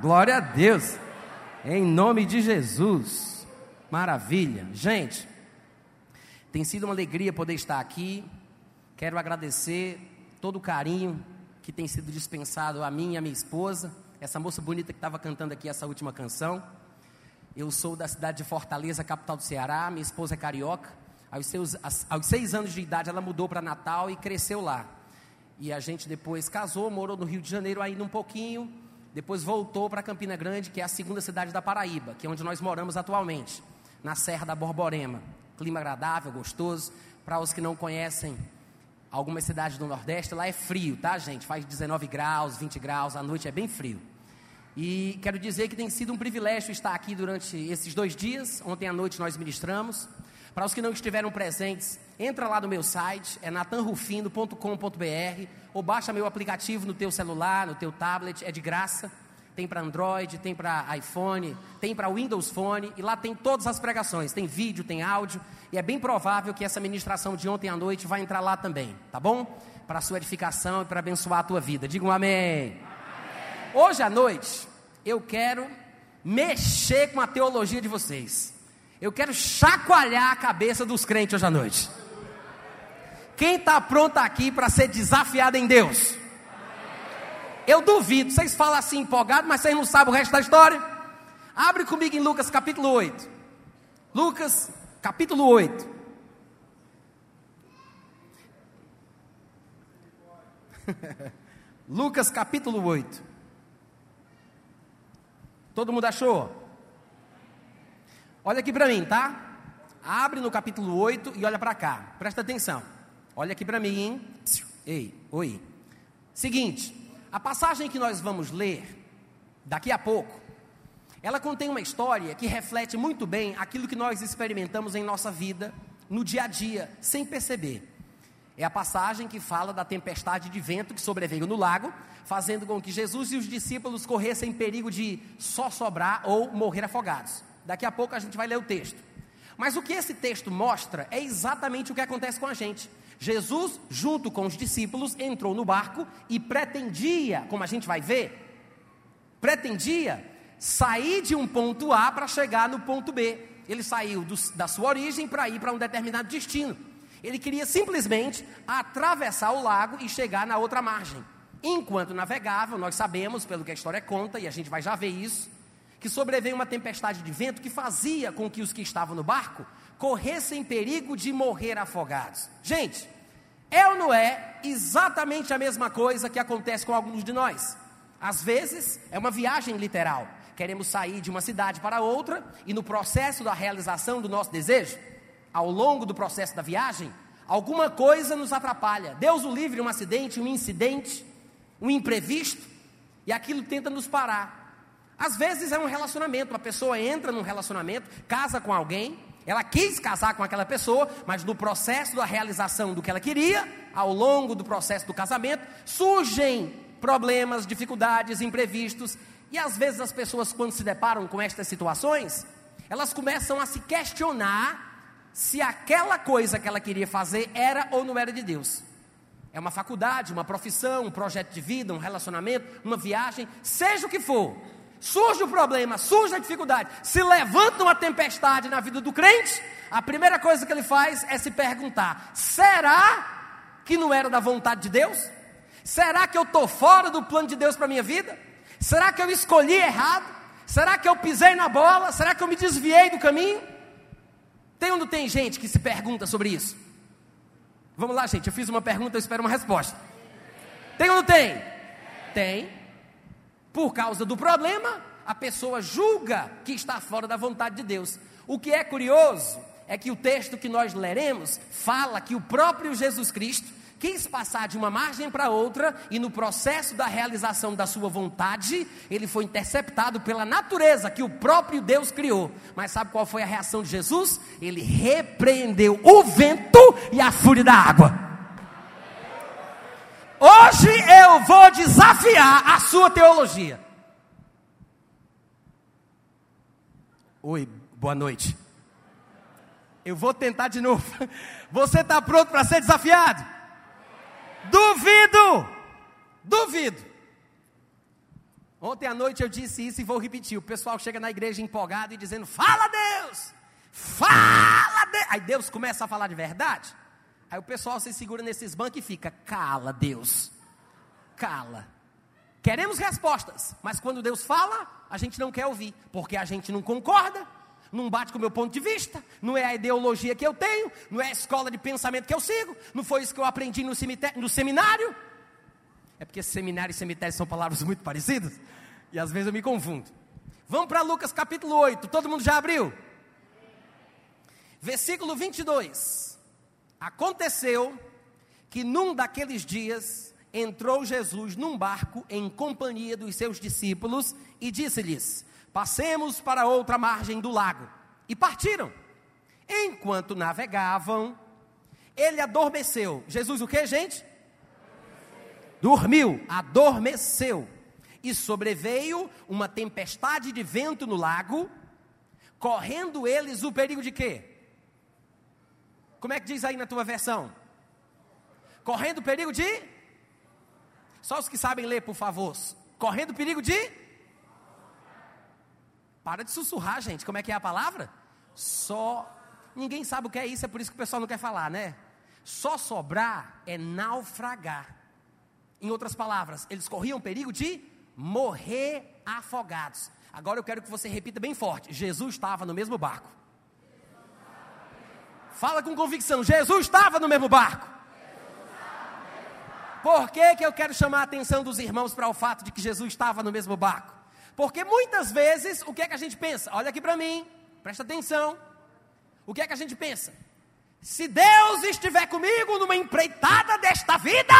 Glória a Deus. Em nome de Jesus. Maravilha. Gente, tem sido uma alegria poder estar aqui. Quero agradecer todo o carinho que tem sido dispensado a mim e a minha esposa, essa moça bonita que estava cantando aqui essa última canção. Eu sou da cidade de Fortaleza, capital do Ceará. Minha esposa é carioca. Aos, seus, aos seis anos de idade, ela mudou para Natal e cresceu lá. E a gente depois casou, morou no Rio de Janeiro ainda um pouquinho. Depois voltou para Campina Grande, que é a segunda cidade da Paraíba, que é onde nós moramos atualmente, na Serra da Borborema. Clima agradável, gostoso. Para os que não conhecem algumas cidades do Nordeste, lá é frio, tá, gente? Faz 19 graus, 20 graus, à noite é bem frio. E quero dizer que tem sido um privilégio estar aqui durante esses dois dias. Ontem à noite nós ministramos. Para os que não estiveram presentes, entra lá no meu site, é natanrufino.com.br ou baixa meu aplicativo no teu celular, no teu tablet, é de graça. Tem para Android, tem para iPhone, tem para Windows Phone e lá tem todas as pregações, tem vídeo, tem áudio e é bem provável que essa ministração de ontem à noite vai entrar lá também, tá bom? Para a sua edificação e para abençoar a tua vida. Diga um amém. Hoje à noite, eu quero mexer com a teologia de vocês. Eu quero chacoalhar a cabeça dos crentes hoje à noite. Quem está pronto aqui para ser desafiado em Deus? Eu duvido, vocês falam assim empolgado, mas vocês não sabem o resto da história. Abre comigo em Lucas capítulo 8. Lucas capítulo 8. Lucas capítulo 8. Todo mundo achou? Olha aqui para mim, tá? Abre no capítulo 8 e olha para cá. Presta atenção. Olha aqui para mim. Hein? Ei, oi. Seguinte, a passagem que nós vamos ler daqui a pouco, ela contém uma história que reflete muito bem aquilo que nós experimentamos em nossa vida, no dia a dia, sem perceber. É a passagem que fala da tempestade de vento que sobreveio no lago, fazendo com que Jesus e os discípulos corressem perigo de só sobrar ou morrer afogados. Daqui a pouco a gente vai ler o texto. Mas o que esse texto mostra é exatamente o que acontece com a gente. Jesus, junto com os discípulos, entrou no barco e pretendia, como a gente vai ver, pretendia sair de um ponto A para chegar no ponto B. Ele saiu do, da sua origem para ir para um determinado destino. Ele queria simplesmente atravessar o lago e chegar na outra margem. Enquanto navegava, nós sabemos, pelo que a história conta, e a gente vai já ver isso, que sobreveio uma tempestade de vento que fazia com que os que estavam no barco corressem perigo de morrer afogados. Gente, é ou não é exatamente a mesma coisa que acontece com alguns de nós? Às vezes é uma viagem literal. Queremos sair de uma cidade para outra e no processo da realização do nosso desejo, ao longo do processo da viagem, alguma coisa nos atrapalha. Deus o livre, um acidente, um incidente, um imprevisto, e aquilo tenta nos parar. Às vezes é um relacionamento, a pessoa entra num relacionamento, casa com alguém, ela quis casar com aquela pessoa, mas no processo da realização do que ela queria, ao longo do processo do casamento, surgem problemas, dificuldades, imprevistos, e às vezes as pessoas, quando se deparam com estas situações, elas começam a se questionar se aquela coisa que ela queria fazer era ou não era de Deus. É uma faculdade, uma profissão, um projeto de vida, um relacionamento, uma viagem, seja o que for. Surge o problema, surge a dificuldade, se levanta uma tempestade na vida do crente, a primeira coisa que ele faz é se perguntar: será que não era da vontade de Deus? Será que eu estou fora do plano de Deus para minha vida? Será que eu escolhi errado? Será que eu pisei na bola? Será que eu me desviei do caminho? Tem ou não tem gente que se pergunta sobre isso? Vamos lá, gente. Eu fiz uma pergunta, eu espero uma resposta. Tem ou não tem? Tem. Por causa do problema, a pessoa julga que está fora da vontade de Deus. O que é curioso é que o texto que nós leremos fala que o próprio Jesus Cristo quis passar de uma margem para outra e no processo da realização da sua vontade, ele foi interceptado pela natureza que o próprio Deus criou. Mas sabe qual foi a reação de Jesus? Ele repreendeu o vento e a fúria da água. Hoje eu vou desafiar a sua teologia. Oi, boa noite. Eu vou tentar de novo. Você está pronto para ser desafiado? Duvido! Duvido! Ontem à noite eu disse isso e vou repetir. O pessoal chega na igreja empolgado e dizendo: Fala Deus! Fala Deus! Aí Deus começa a falar de verdade. Aí o pessoal se segura nesses bancos e fica: Cala Deus! Cala. Queremos respostas, mas quando Deus fala, a gente não quer ouvir, porque a gente não concorda, não bate com o meu ponto de vista, não é a ideologia que eu tenho, não é a escola de pensamento que eu sigo, não foi isso que eu aprendi no, no seminário. É porque seminário e cemitério são palavras muito parecidas, e às vezes eu me confundo. Vamos para Lucas capítulo 8, todo mundo já abriu? Versículo 22. Aconteceu que num daqueles dias entrou Jesus num barco em companhia dos seus discípulos e disse-lhes: Passemos para outra margem do lago. E partiram. Enquanto navegavam, ele adormeceu. Jesus o que, gente? Dormiu, adormeceu. E sobreveio uma tempestade de vento no lago, correndo eles o perigo de quê? Como é que diz aí na tua versão? Correndo perigo de? Só os que sabem ler, por favor. Correndo perigo de? Para de sussurrar, gente. Como é que é a palavra? Só. Ninguém sabe o que é isso, é por isso que o pessoal não quer falar, né? Só sobrar é naufragar. Em outras palavras, eles corriam perigo de morrer afogados. Agora eu quero que você repita bem forte: Jesus estava no mesmo barco. Fala com convicção: Jesus estava no mesmo barco. Por que, que eu quero chamar a atenção dos irmãos para o fato de que Jesus estava no mesmo barco? Porque muitas vezes, o que é que a gente pensa? Olha aqui para mim, presta atenção. O que é que a gente pensa? Se Deus estiver comigo numa empreitada desta vida,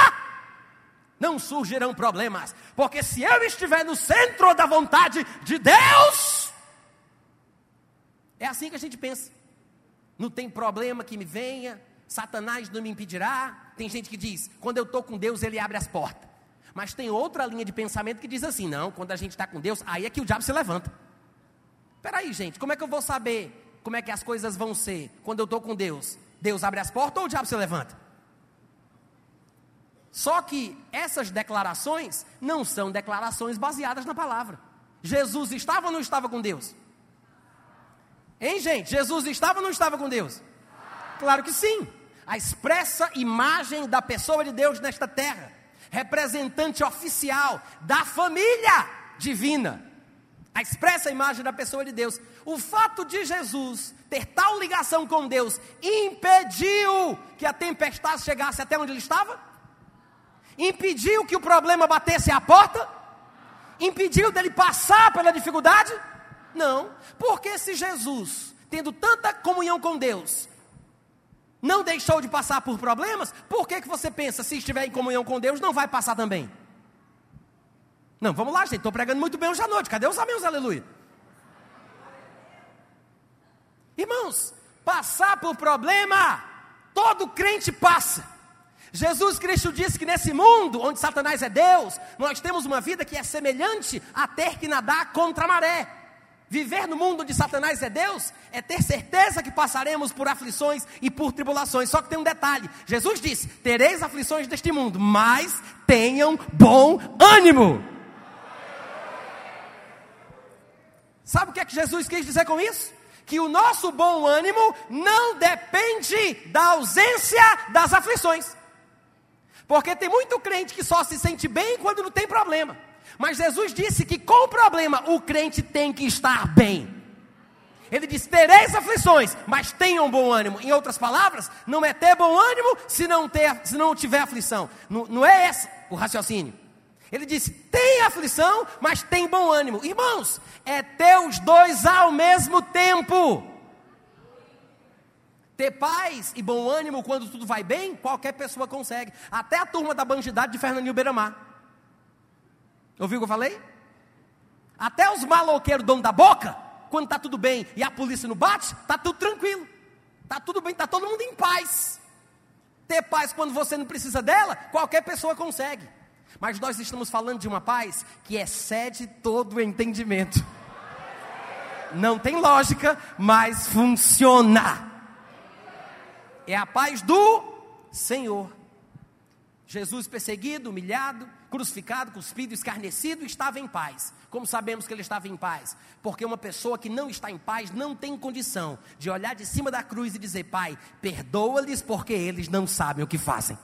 não surgirão problemas, porque se eu estiver no centro da vontade de Deus, é assim que a gente pensa. Não tem problema que me venha, Satanás não me impedirá. Tem gente que diz: quando eu estou com Deus, ele abre as portas. Mas tem outra linha de pensamento que diz assim: não, quando a gente está com Deus, aí é que o diabo se levanta. Peraí, gente, como é que eu vou saber como é que as coisas vão ser quando eu estou com Deus? Deus abre as portas ou o diabo se levanta? Só que essas declarações não são declarações baseadas na palavra. Jesus estava ou não estava com Deus? Hein, gente? Jesus estava ou não estava com Deus? Claro que sim. A expressa imagem da pessoa de Deus nesta terra representante oficial da família divina. A expressa imagem da pessoa de Deus. O fato de Jesus ter tal ligação com Deus impediu que a tempestade chegasse até onde ele estava? Impediu que o problema batesse à porta? Impediu dele passar pela dificuldade? Não. Porque se Jesus, tendo tanta comunhão com Deus, não deixou de passar por problemas, por que, que você pensa, se estiver em comunhão com Deus, não vai passar também? Não, vamos lá, gente, estou pregando muito bem hoje à noite, cadê os amigos, aleluia? Irmãos, passar por problema, todo crente passa. Jesus Cristo disse que nesse mundo, onde Satanás é Deus, nós temos uma vida que é semelhante a ter que nadar contra a maré. Viver no mundo de Satanás é Deus, é ter certeza que passaremos por aflições e por tribulações. Só que tem um detalhe: Jesus disse: Tereis aflições deste mundo, mas tenham bom ânimo. Sabe o que é que Jesus quis dizer com isso? Que o nosso bom ânimo não depende da ausência das aflições. Porque tem muito crente que só se sente bem quando não tem problema. Mas Jesus disse que com o problema o crente tem que estar bem. Ele disse: tereis aflições, mas tenham bom ânimo. Em outras palavras, não é ter bom ânimo se não, ter, se não tiver aflição. Não, não é esse o raciocínio. Ele disse: tem aflição, mas tem bom ânimo. Irmãos, é ter os dois ao mesmo tempo. Ter paz e bom ânimo quando tudo vai bem, qualquer pessoa consegue. Até a turma da bandidade de Fernandinho Beiramar. Ouviu o que eu falei? Até os maloqueiros, dono da boca, quando está tudo bem e a polícia não bate, está tudo tranquilo. Está tudo bem, está todo mundo em paz. Ter paz quando você não precisa dela, qualquer pessoa consegue. Mas nós estamos falando de uma paz que excede todo o entendimento. Não tem lógica, mas funciona. É a paz do Senhor. Jesus perseguido, humilhado, crucificado, cuspido, escarnecido, estava em paz. Como sabemos que ele estava em paz? Porque uma pessoa que não está em paz não tem condição de olhar de cima da cruz e dizer: Pai, perdoa-lhes porque eles não sabem o que fazem.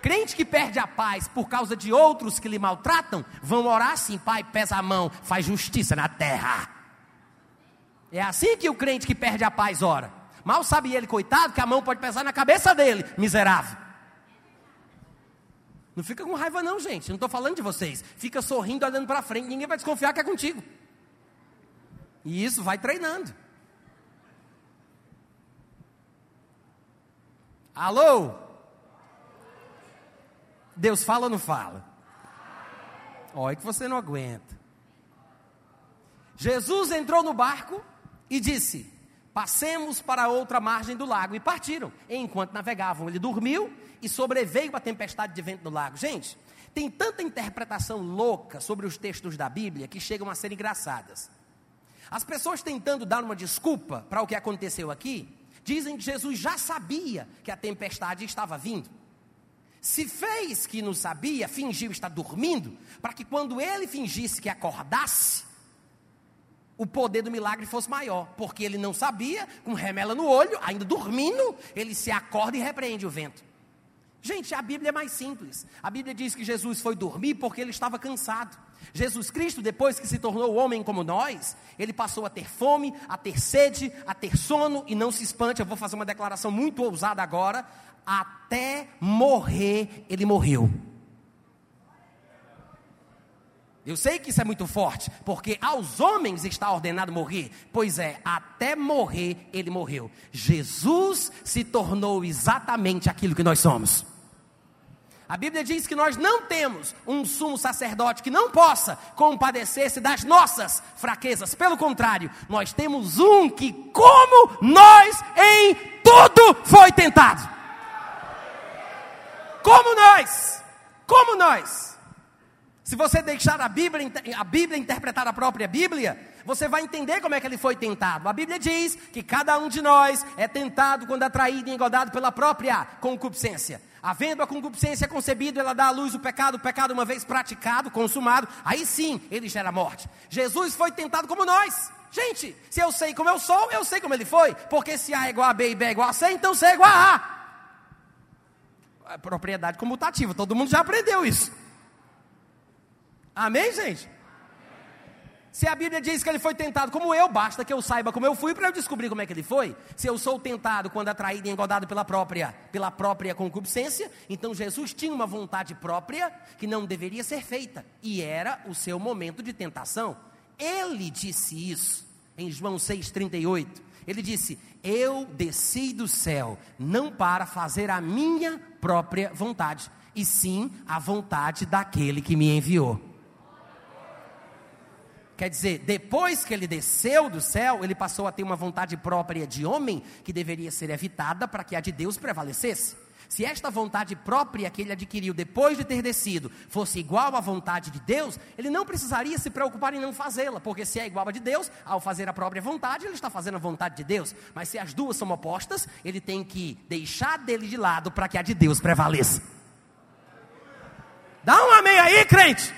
Crente que perde a paz por causa de outros que lhe maltratam, vão orar assim: Pai, pesa a mão, faz justiça na terra. É assim que o crente que perde a paz ora. Mal sabe ele, coitado, que a mão pode pesar na cabeça dele, miserável. Não fica com raiva, não, gente. Não estou falando de vocês. Fica sorrindo, olhando para frente. Ninguém vai desconfiar que é contigo. E isso vai treinando. Alô? Deus fala ou não fala? Olha que você não aguenta. Jesus entrou no barco e disse: Passemos para outra margem do lago. E partiram. Enquanto navegavam, ele dormiu e sobreveio a tempestade de vento do lago. Gente, tem tanta interpretação louca sobre os textos da Bíblia que chegam a ser engraçadas. As pessoas tentando dar uma desculpa para o que aconteceu aqui, dizem que Jesus já sabia que a tempestade estava vindo. Se fez que não sabia, fingiu estar dormindo, para que quando ele fingisse que acordasse, o poder do milagre fosse maior, porque ele não sabia, com remela no olho, ainda dormindo, ele se acorda e repreende o vento. Gente, a Bíblia é mais simples. A Bíblia diz que Jesus foi dormir porque ele estava cansado. Jesus Cristo, depois que se tornou homem como nós, ele passou a ter fome, a ter sede, a ter sono, e não se espante, eu vou fazer uma declaração muito ousada agora: até morrer, ele morreu. Eu sei que isso é muito forte, porque aos homens está ordenado morrer. Pois é, até morrer ele morreu. Jesus se tornou exatamente aquilo que nós somos. A Bíblia diz que nós não temos um sumo sacerdote que não possa compadecer-se das nossas fraquezas. Pelo contrário, nós temos um que, como nós, em tudo foi tentado. Como nós, como nós. Se você deixar a Bíblia, a Bíblia interpretar a própria Bíblia, você vai entender como é que ele foi tentado. A Bíblia diz que cada um de nós é tentado quando atraído e engodado pela própria concupiscência. Havendo a concupiscência concebida, ela dá à luz o pecado, o pecado uma vez praticado, consumado, aí sim ele gera morte. Jesus foi tentado como nós. Gente, se eu sei como eu sou, eu sei como ele foi. Porque se A é igual a B e B é igual a C, então C é igual a A. A propriedade comutativa, todo mundo já aprendeu isso. Amém, gente? Se a Bíblia diz que ele foi tentado como eu, basta que eu saiba como eu fui para eu descobrir como é que ele foi. Se eu sou tentado quando atraído e engodado pela própria, pela própria concupiscência, então Jesus tinha uma vontade própria que não deveria ser feita, e era o seu momento de tentação. Ele disse isso em João 6,38. Ele disse: Eu desci do céu, não para fazer a minha própria vontade, e sim a vontade daquele que me enviou. Quer dizer, depois que ele desceu do céu, ele passou a ter uma vontade própria de homem que deveria ser evitada para que a de Deus prevalecesse. Se esta vontade própria que ele adquiriu depois de ter descido fosse igual à vontade de Deus, ele não precisaria se preocupar em não fazê-la, porque se é igual a de Deus, ao fazer a própria vontade, ele está fazendo a vontade de Deus. Mas se as duas são opostas, ele tem que deixar dele de lado para que a de Deus prevaleça. Dá um amém aí, crente.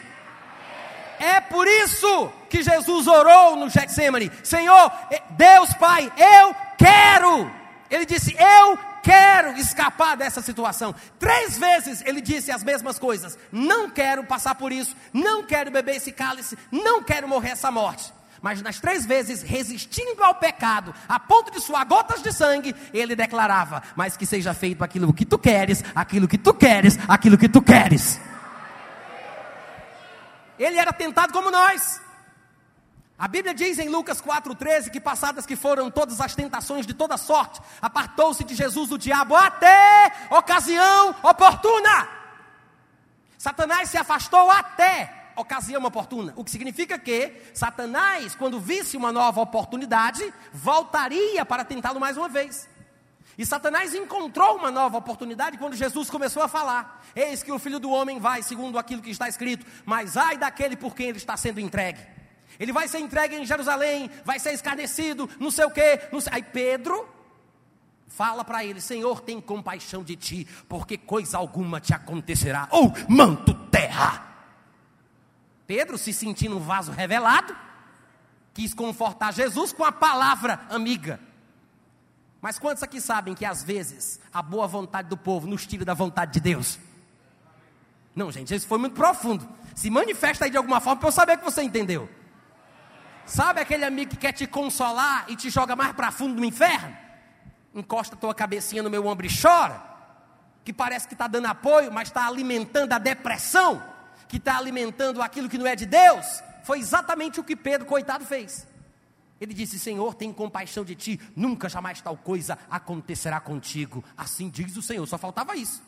É por isso que Jesus orou no Getsemane: Senhor, eh, Deus Pai, eu quero. Ele disse: Eu quero escapar dessa situação. Três vezes ele disse as mesmas coisas: Não quero passar por isso, não quero beber esse cálice, não quero morrer essa morte. Mas nas três vezes, resistindo ao pecado, a ponto de suar gotas de sangue, ele declarava: Mas que seja feito aquilo que tu queres, aquilo que tu queres, aquilo que tu queres. Ele era tentado como nós. A Bíblia diz em Lucas 4,13 que passadas que foram todas as tentações de toda sorte, apartou-se de Jesus o diabo até ocasião oportuna. Satanás se afastou até ocasião oportuna. O que significa que Satanás, quando visse uma nova oportunidade, voltaria para tentá-lo mais uma vez. E Satanás encontrou uma nova oportunidade quando Jesus começou a falar: Eis que o filho do homem vai segundo aquilo que está escrito, mas ai daquele por quem ele está sendo entregue. Ele vai ser entregue em Jerusalém, vai ser escarnecido, não sei o quê. Sei. Aí Pedro Fala para ele: Senhor, tem compaixão de ti, porque coisa alguma te acontecerá. Ou manto terra. Pedro, se sentindo um vaso revelado, quis confortar Jesus com a palavra amiga. Mas quantos aqui sabem que às vezes a boa vontade do povo nos tira da vontade de Deus? Não, gente, isso foi muito profundo. Se manifesta aí de alguma forma para eu saber que você entendeu. Sabe aquele amigo que quer te consolar e te joga mais para fundo do inferno? Encosta tua cabecinha no meu ombro e chora. Que parece que está dando apoio, mas está alimentando a depressão. Que está alimentando aquilo que não é de Deus. Foi exatamente o que Pedro, coitado, fez. Ele disse: Senhor, tem compaixão de ti, nunca jamais tal coisa acontecerá contigo. Assim diz o Senhor, só faltava isso.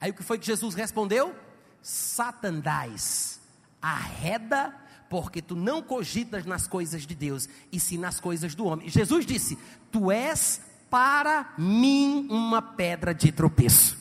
Aí o que foi que Jesus respondeu? Satanás, arreda, porque tu não cogitas nas coisas de Deus, e sim nas coisas do homem. Jesus disse: Tu és para mim uma pedra de tropeço.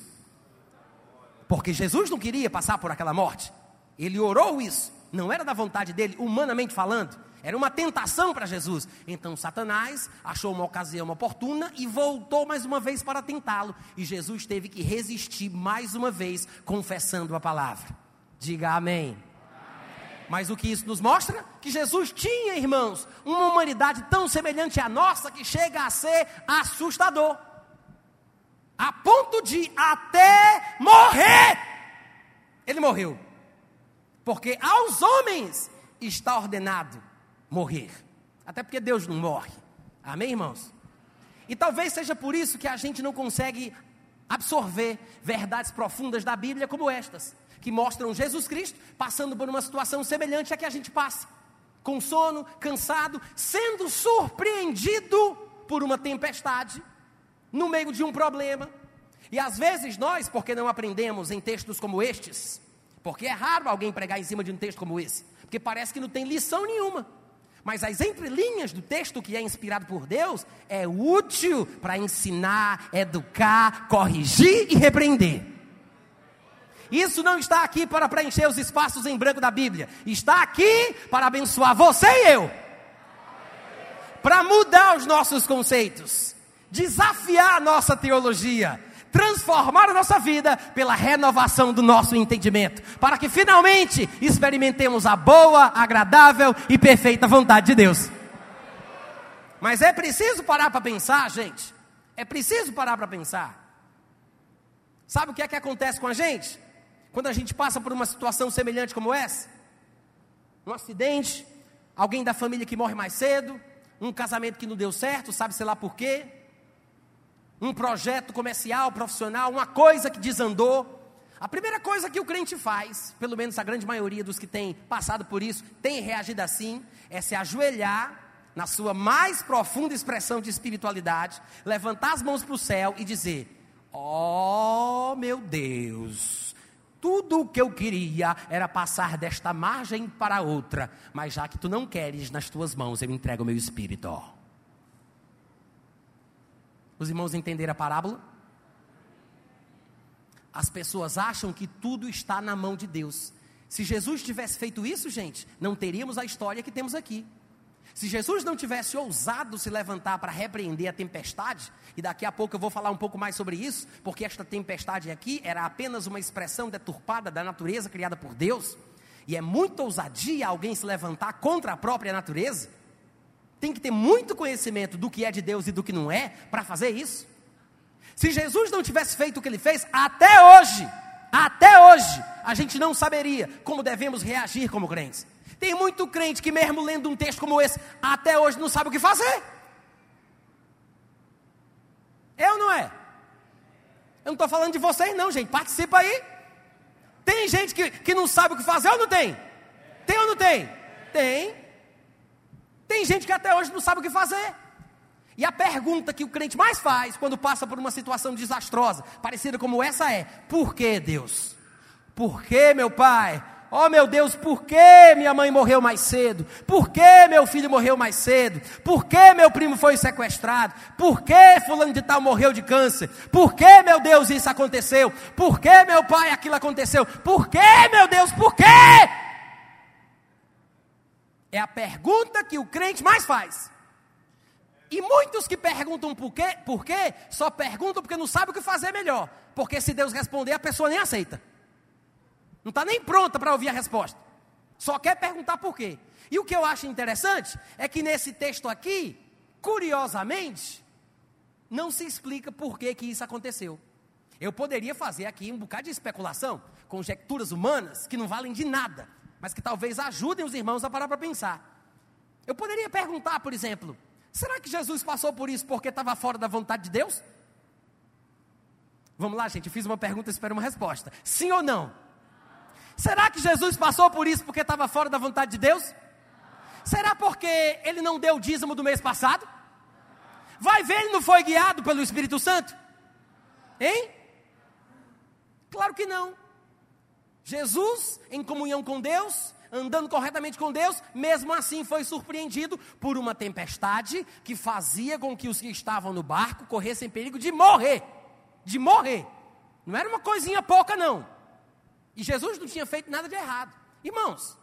Porque Jesus não queria passar por aquela morte. Ele orou isso, não era da vontade dele, humanamente falando. Era uma tentação para Jesus. Então Satanás achou uma ocasião oportuna e voltou mais uma vez para tentá-lo. E Jesus teve que resistir mais uma vez, confessando a palavra. Diga amém. amém. Mas o que isso nos mostra? Que Jesus tinha, irmãos, uma humanidade tão semelhante à nossa que chega a ser assustador. A ponto de até morrer. Ele morreu. Porque aos homens está ordenado morrer. Até porque Deus não morre. Amém, irmãos? E talvez seja por isso que a gente não consegue absorver verdades profundas da Bíblia como estas, que mostram Jesus Cristo passando por uma situação semelhante à que a gente passa, com sono, cansado, sendo surpreendido por uma tempestade, no meio de um problema. E às vezes nós, porque não aprendemos em textos como estes, porque é raro alguém pregar em cima de um texto como esse, porque parece que não tem lição nenhuma. Mas as entrelinhas do texto que é inspirado por Deus é útil para ensinar, educar, corrigir e repreender. Isso não está aqui para preencher os espaços em branco da Bíblia. Está aqui para abençoar você e eu. Para mudar os nossos conceitos. Desafiar a nossa teologia transformar a nossa vida pela renovação do nosso entendimento, para que finalmente experimentemos a boa, agradável e perfeita vontade de Deus. Mas é preciso parar para pensar, gente. É preciso parar para pensar. Sabe o que é que acontece com a gente? Quando a gente passa por uma situação semelhante como essa? Um acidente, alguém da família que morre mais cedo, um casamento que não deu certo, sabe-se lá por quê? Um projeto comercial, profissional, uma coisa que desandou. A primeira coisa que o crente faz, pelo menos a grande maioria dos que têm passado por isso, tem reagido assim, é se ajoelhar na sua mais profunda expressão de espiritualidade, levantar as mãos para o céu e dizer: Oh meu Deus, tudo o que eu queria era passar desta margem para outra, mas já que tu não queres nas tuas mãos, eu entrego o meu espírito. Os irmãos entenderam a parábola? As pessoas acham que tudo está na mão de Deus. Se Jesus tivesse feito isso, gente, não teríamos a história que temos aqui. Se Jesus não tivesse ousado se levantar para repreender a tempestade, e daqui a pouco eu vou falar um pouco mais sobre isso, porque esta tempestade aqui era apenas uma expressão deturpada da natureza criada por Deus, e é muita ousadia alguém se levantar contra a própria natureza tem que ter muito conhecimento do que é de Deus e do que não é para fazer isso. Se Jesus não tivesse feito o que ele fez, até hoje, até hoje, a gente não saberia como devemos reagir como crentes. Tem muito crente que, mesmo lendo um texto como esse, até hoje não sabe o que fazer. É ou não é? Eu não estou falando de vocês, não, gente. Participa aí. Tem gente que, que não sabe o que fazer ou não tem? Tem ou não tem? Tem. Tem gente que até hoje não sabe o que fazer. E a pergunta que o crente mais faz quando passa por uma situação desastrosa, parecida como essa é: por que Deus? Por que meu pai? Oh meu Deus, por que minha mãe morreu mais cedo? Por que meu filho morreu mais cedo? Por que meu primo foi sequestrado? Por que fulano de tal morreu de câncer? Por que meu Deus isso aconteceu? Por que meu pai aquilo aconteceu? Por que meu Deus, por quê? É a pergunta que o crente mais faz. E muitos que perguntam por quê, por quê, só perguntam porque não sabem o que fazer melhor. Porque se Deus responder, a pessoa nem aceita. Não está nem pronta para ouvir a resposta. Só quer perguntar por quê. E o que eu acho interessante é que nesse texto aqui, curiosamente, não se explica por que, que isso aconteceu. Eu poderia fazer aqui um bocado de especulação, conjecturas humanas que não valem de nada, mas que talvez ajudem os irmãos a parar para pensar. Eu poderia perguntar, por exemplo, será que Jesus passou por isso porque estava fora da vontade de Deus? Vamos lá, gente, fiz uma pergunta, espero uma resposta. Sim ou não? Será que Jesus passou por isso porque estava fora da vontade de Deus? Será porque ele não deu o dízimo do mês passado? Vai ver, ele não foi guiado pelo Espírito Santo? Hein? Claro que não. Jesus, em comunhão com Deus, andando corretamente com Deus, mesmo assim foi surpreendido por uma tempestade que fazia com que os que estavam no barco corressem perigo de morrer. De morrer. Não era uma coisinha pouca, não. E Jesus não tinha feito nada de errado. Irmãos,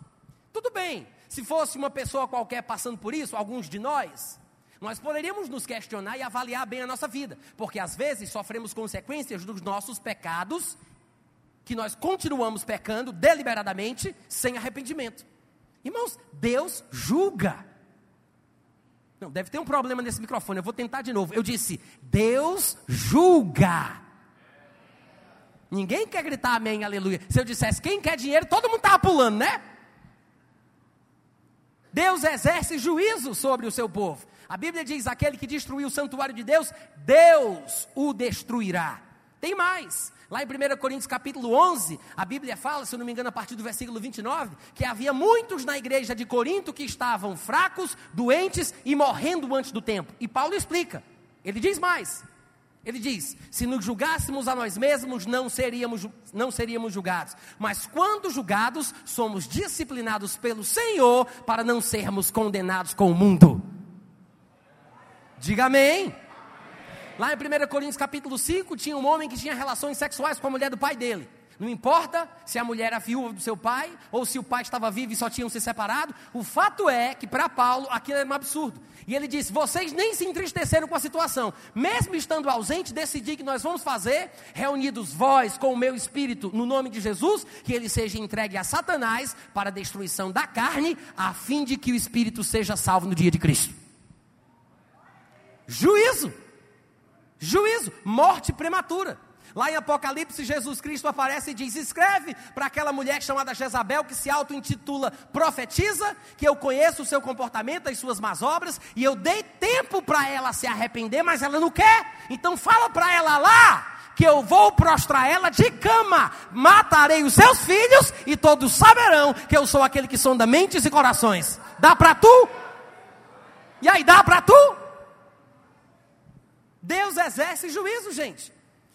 tudo bem, se fosse uma pessoa qualquer passando por isso, alguns de nós, nós poderíamos nos questionar e avaliar bem a nossa vida, porque às vezes sofremos consequências dos nossos pecados, que nós continuamos pecando deliberadamente, sem arrependimento. Irmãos, Deus julga. Não, deve ter um problema nesse microfone, eu vou tentar de novo. Eu disse: Deus julga. Ninguém quer gritar amém, aleluia. Se eu dissesse quem quer dinheiro, todo mundo estava pulando, né? Deus exerce juízo sobre o seu povo. A Bíblia diz: aquele que destruiu o santuário de Deus, Deus o destruirá. Tem mais. Lá em 1 Coríntios capítulo 11, a Bíblia fala, se eu não me engano, a partir do versículo 29, que havia muitos na igreja de Corinto que estavam fracos, doentes e morrendo antes do tempo. E Paulo explica. Ele diz mais: ele diz: se nos julgássemos a nós mesmos, não seríamos, não seríamos julgados. Mas quando julgados, somos disciplinados pelo Senhor para não sermos condenados com o mundo. Diga amém. Lá em 1 Coríntios capítulo 5, tinha um homem que tinha relações sexuais com a mulher do pai dele. Não importa se a mulher era viúva do seu pai, ou se o pai estava vivo e só tinham se separado, o fato é que para Paulo aquilo era um absurdo. E ele disse: vocês nem se entristeceram com a situação, mesmo estando ausente, decidi que nós vamos fazer, reunidos vós com o meu espírito, no nome de Jesus, que ele seja entregue a Satanás para a destruição da carne, a fim de que o espírito seja salvo no dia de Cristo. Juízo, juízo, morte prematura. Lá em Apocalipse, Jesus Cristo aparece e diz: Escreve para aquela mulher chamada Jezabel, que se auto-intitula profetiza, que eu conheço o seu comportamento, as suas más obras, e eu dei tempo para ela se arrepender, mas ela não quer. Então fala para ela lá que eu vou prostrar ela de cama, matarei os seus filhos, e todos saberão que eu sou aquele que sonda mentes e corações. Dá para tu? E aí, dá para tu? Deus exerce juízo, gente.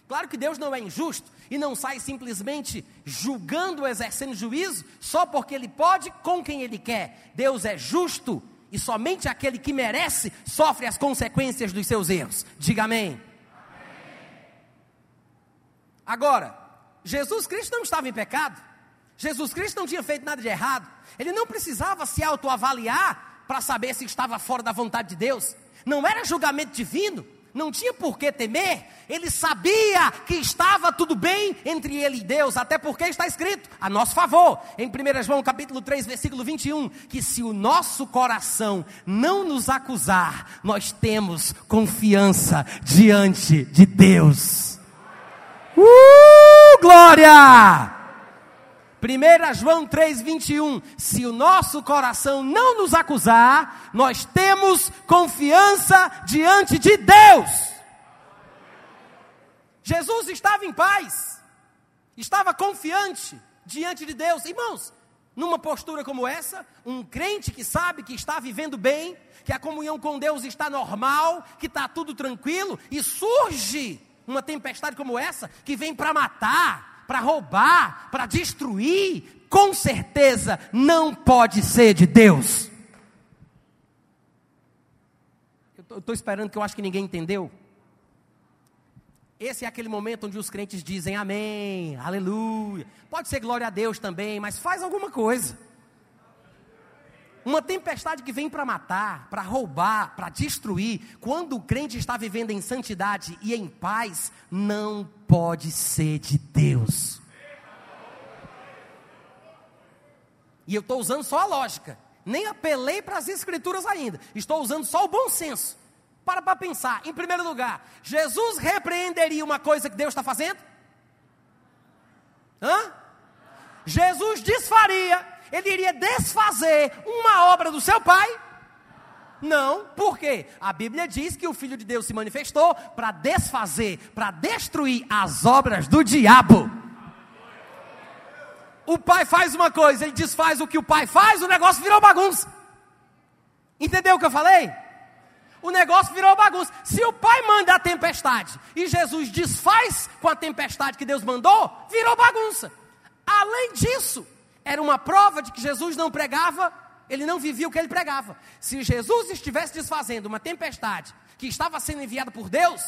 Claro que Deus não é injusto e não sai simplesmente julgando, exercendo juízo, só porque Ele pode com quem Ele quer. Deus é justo e somente aquele que merece sofre as consequências dos seus erros. Diga amém. Agora, Jesus Cristo não estava em pecado. Jesus Cristo não tinha feito nada de errado. Ele não precisava se autoavaliar para saber se estava fora da vontade de Deus. Não era julgamento divino não tinha por que temer, ele sabia que estava tudo bem entre ele e Deus, até porque está escrito a nosso favor, em 1 João capítulo 3, versículo 21, que se o nosso coração não nos acusar, nós temos confiança diante de Deus. Uh, glória! 1 João 3,21: Se o nosso coração não nos acusar, nós temos confiança diante de Deus. Jesus estava em paz, estava confiante diante de Deus. Irmãos, numa postura como essa, um crente que sabe que está vivendo bem, que a comunhão com Deus está normal, que está tudo tranquilo, e surge uma tempestade como essa, que vem para matar, para roubar, para destruir, com certeza não pode ser de Deus. Eu estou esperando que eu acho que ninguém entendeu. Esse é aquele momento onde os crentes dizem amém, aleluia. Pode ser glória a Deus também, mas faz alguma coisa. Uma tempestade que vem para matar, para roubar, para destruir, quando o crente está vivendo em santidade e em paz, não pode ser de Deus. E eu estou usando só a lógica, nem apelei para as escrituras ainda, estou usando só o bom senso. Para para pensar, em primeiro lugar, Jesus repreenderia uma coisa que Deus está fazendo? Hã? Jesus desfaria, ele iria desfazer uma obra do seu pai? Não, por quê? A Bíblia diz que o Filho de Deus se manifestou para desfazer, para destruir as obras do diabo. O pai faz uma coisa, ele desfaz o que o pai faz, o negócio virou bagunça. Entendeu o que eu falei? O negócio virou bagunça. Se o pai manda a tempestade e Jesus desfaz com a tempestade que Deus mandou, virou bagunça. Além disso, era uma prova de que Jesus não pregava, ele não vivia o que ele pregava. Se Jesus estivesse desfazendo uma tempestade que estava sendo enviada por Deus,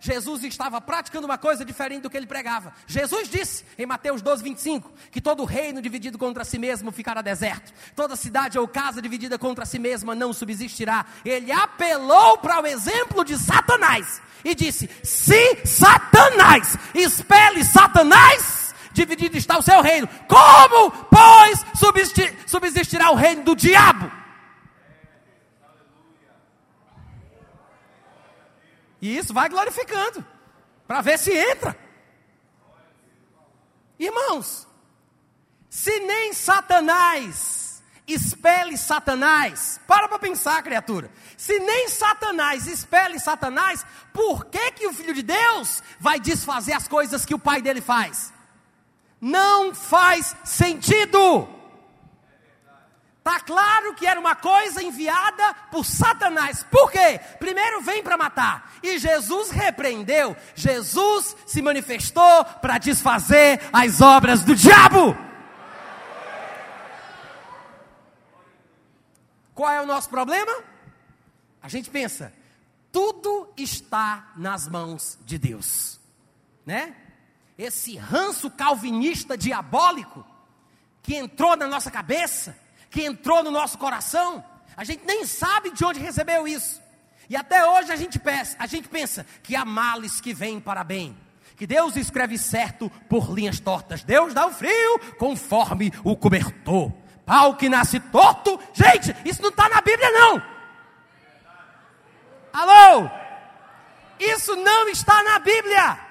Jesus estava praticando uma coisa diferente do que ele pregava. Jesus disse em Mateus 12, 25, que todo reino dividido contra si mesmo ficará deserto, toda cidade ou casa dividida contra si mesma não subsistirá. Ele apelou para o exemplo de Satanás e disse: Se Satanás expele Satanás, dividido está o seu reino. Como, pois, subsistirá o reino do diabo? E isso vai glorificando, para ver se entra. Irmãos, se nem Satanás expele Satanás, para para pensar, criatura. Se nem Satanás expele Satanás, por que que o filho de Deus vai desfazer as coisas que o pai dele faz? Não faz sentido. Está claro que era uma coisa enviada por Satanás. Por quê? Primeiro vem para matar. E Jesus repreendeu. Jesus se manifestou para desfazer as obras do diabo. Qual é o nosso problema? A gente pensa, tudo está nas mãos de Deus, né? Esse ranço calvinista diabólico que entrou na nossa cabeça, que entrou no nosso coração, a gente nem sabe de onde recebeu isso. E até hoje a gente pensa, a gente pensa que há males que vêm para bem. Que Deus escreve certo por linhas tortas. Deus dá o frio conforme o cobertor. Pau que nasce torto. Gente, isso não está na Bíblia, não. Alô? Isso não está na Bíblia.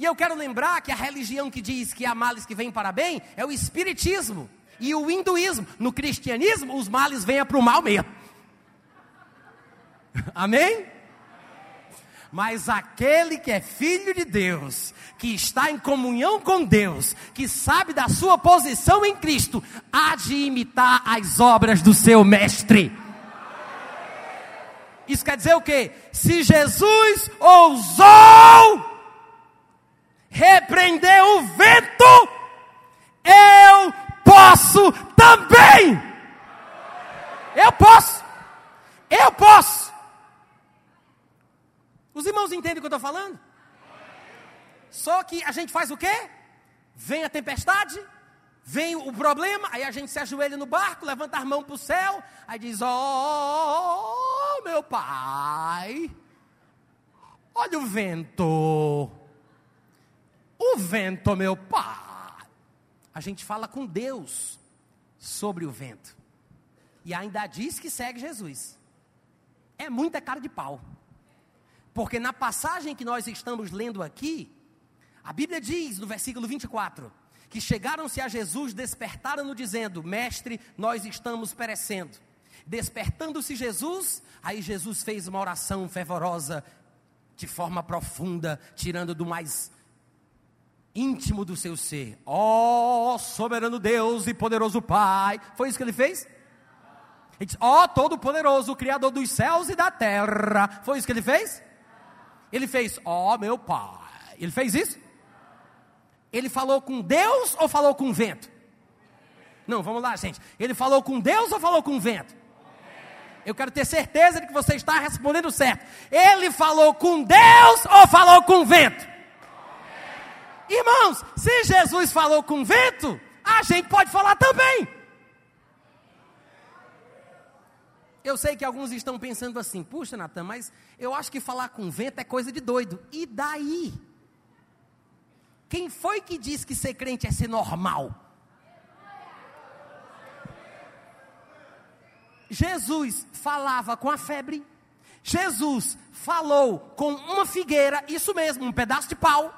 E eu quero lembrar que a religião que diz que há males que vêm para bem é o Espiritismo e o hinduísmo. No cristianismo, os males vêm para o mal mesmo. Amém? Mas aquele que é filho de Deus, que está em comunhão com Deus, que sabe da sua posição em Cristo, há de imitar as obras do seu mestre. Isso quer dizer o quê? Se Jesus ousou repreender o vento, eu posso também. Eu posso. Eu posso. Os irmãos entendem o que eu estou falando? Só que a gente faz o quê? Vem a tempestade, vem o problema, aí a gente se ajoelha no barco, levanta a mão para o céu, aí diz: Oh, meu pai, olha o vento. O vento, meu pai a gente fala com Deus sobre o vento. E ainda diz que segue Jesus. É muita cara de pau. Porque na passagem que nós estamos lendo aqui, a Bíblia diz no versículo 24: que chegaram-se a Jesus, despertaram-no, dizendo: Mestre, nós estamos perecendo. Despertando-se Jesus, aí Jesus fez uma oração fervorosa, de forma profunda, tirando do mais íntimo do seu ser. Ó oh, soberano Deus e poderoso Pai. Foi isso que ele fez? Ele disse, ó oh, todo-poderoso, Criador dos céus e da terra. Foi isso que ele fez? Ele fez, ó oh, meu Pai. Ele fez isso? Ele falou com Deus ou falou com o vento? Não, vamos lá, gente. Ele falou com Deus ou falou com o vento? Eu quero ter certeza de que você está respondendo certo. Ele falou com Deus ou falou com o vento? Irmãos, se Jesus falou com vento, a gente pode falar também. eu sei que alguns estão pensando assim: puxa, Natan, mas eu acho que falar com vento é coisa de doido. E daí? Quem foi que disse que ser crente é ser normal? Jesus falava com a febre. Jesus falou com uma figueira, isso mesmo, um pedaço de pau.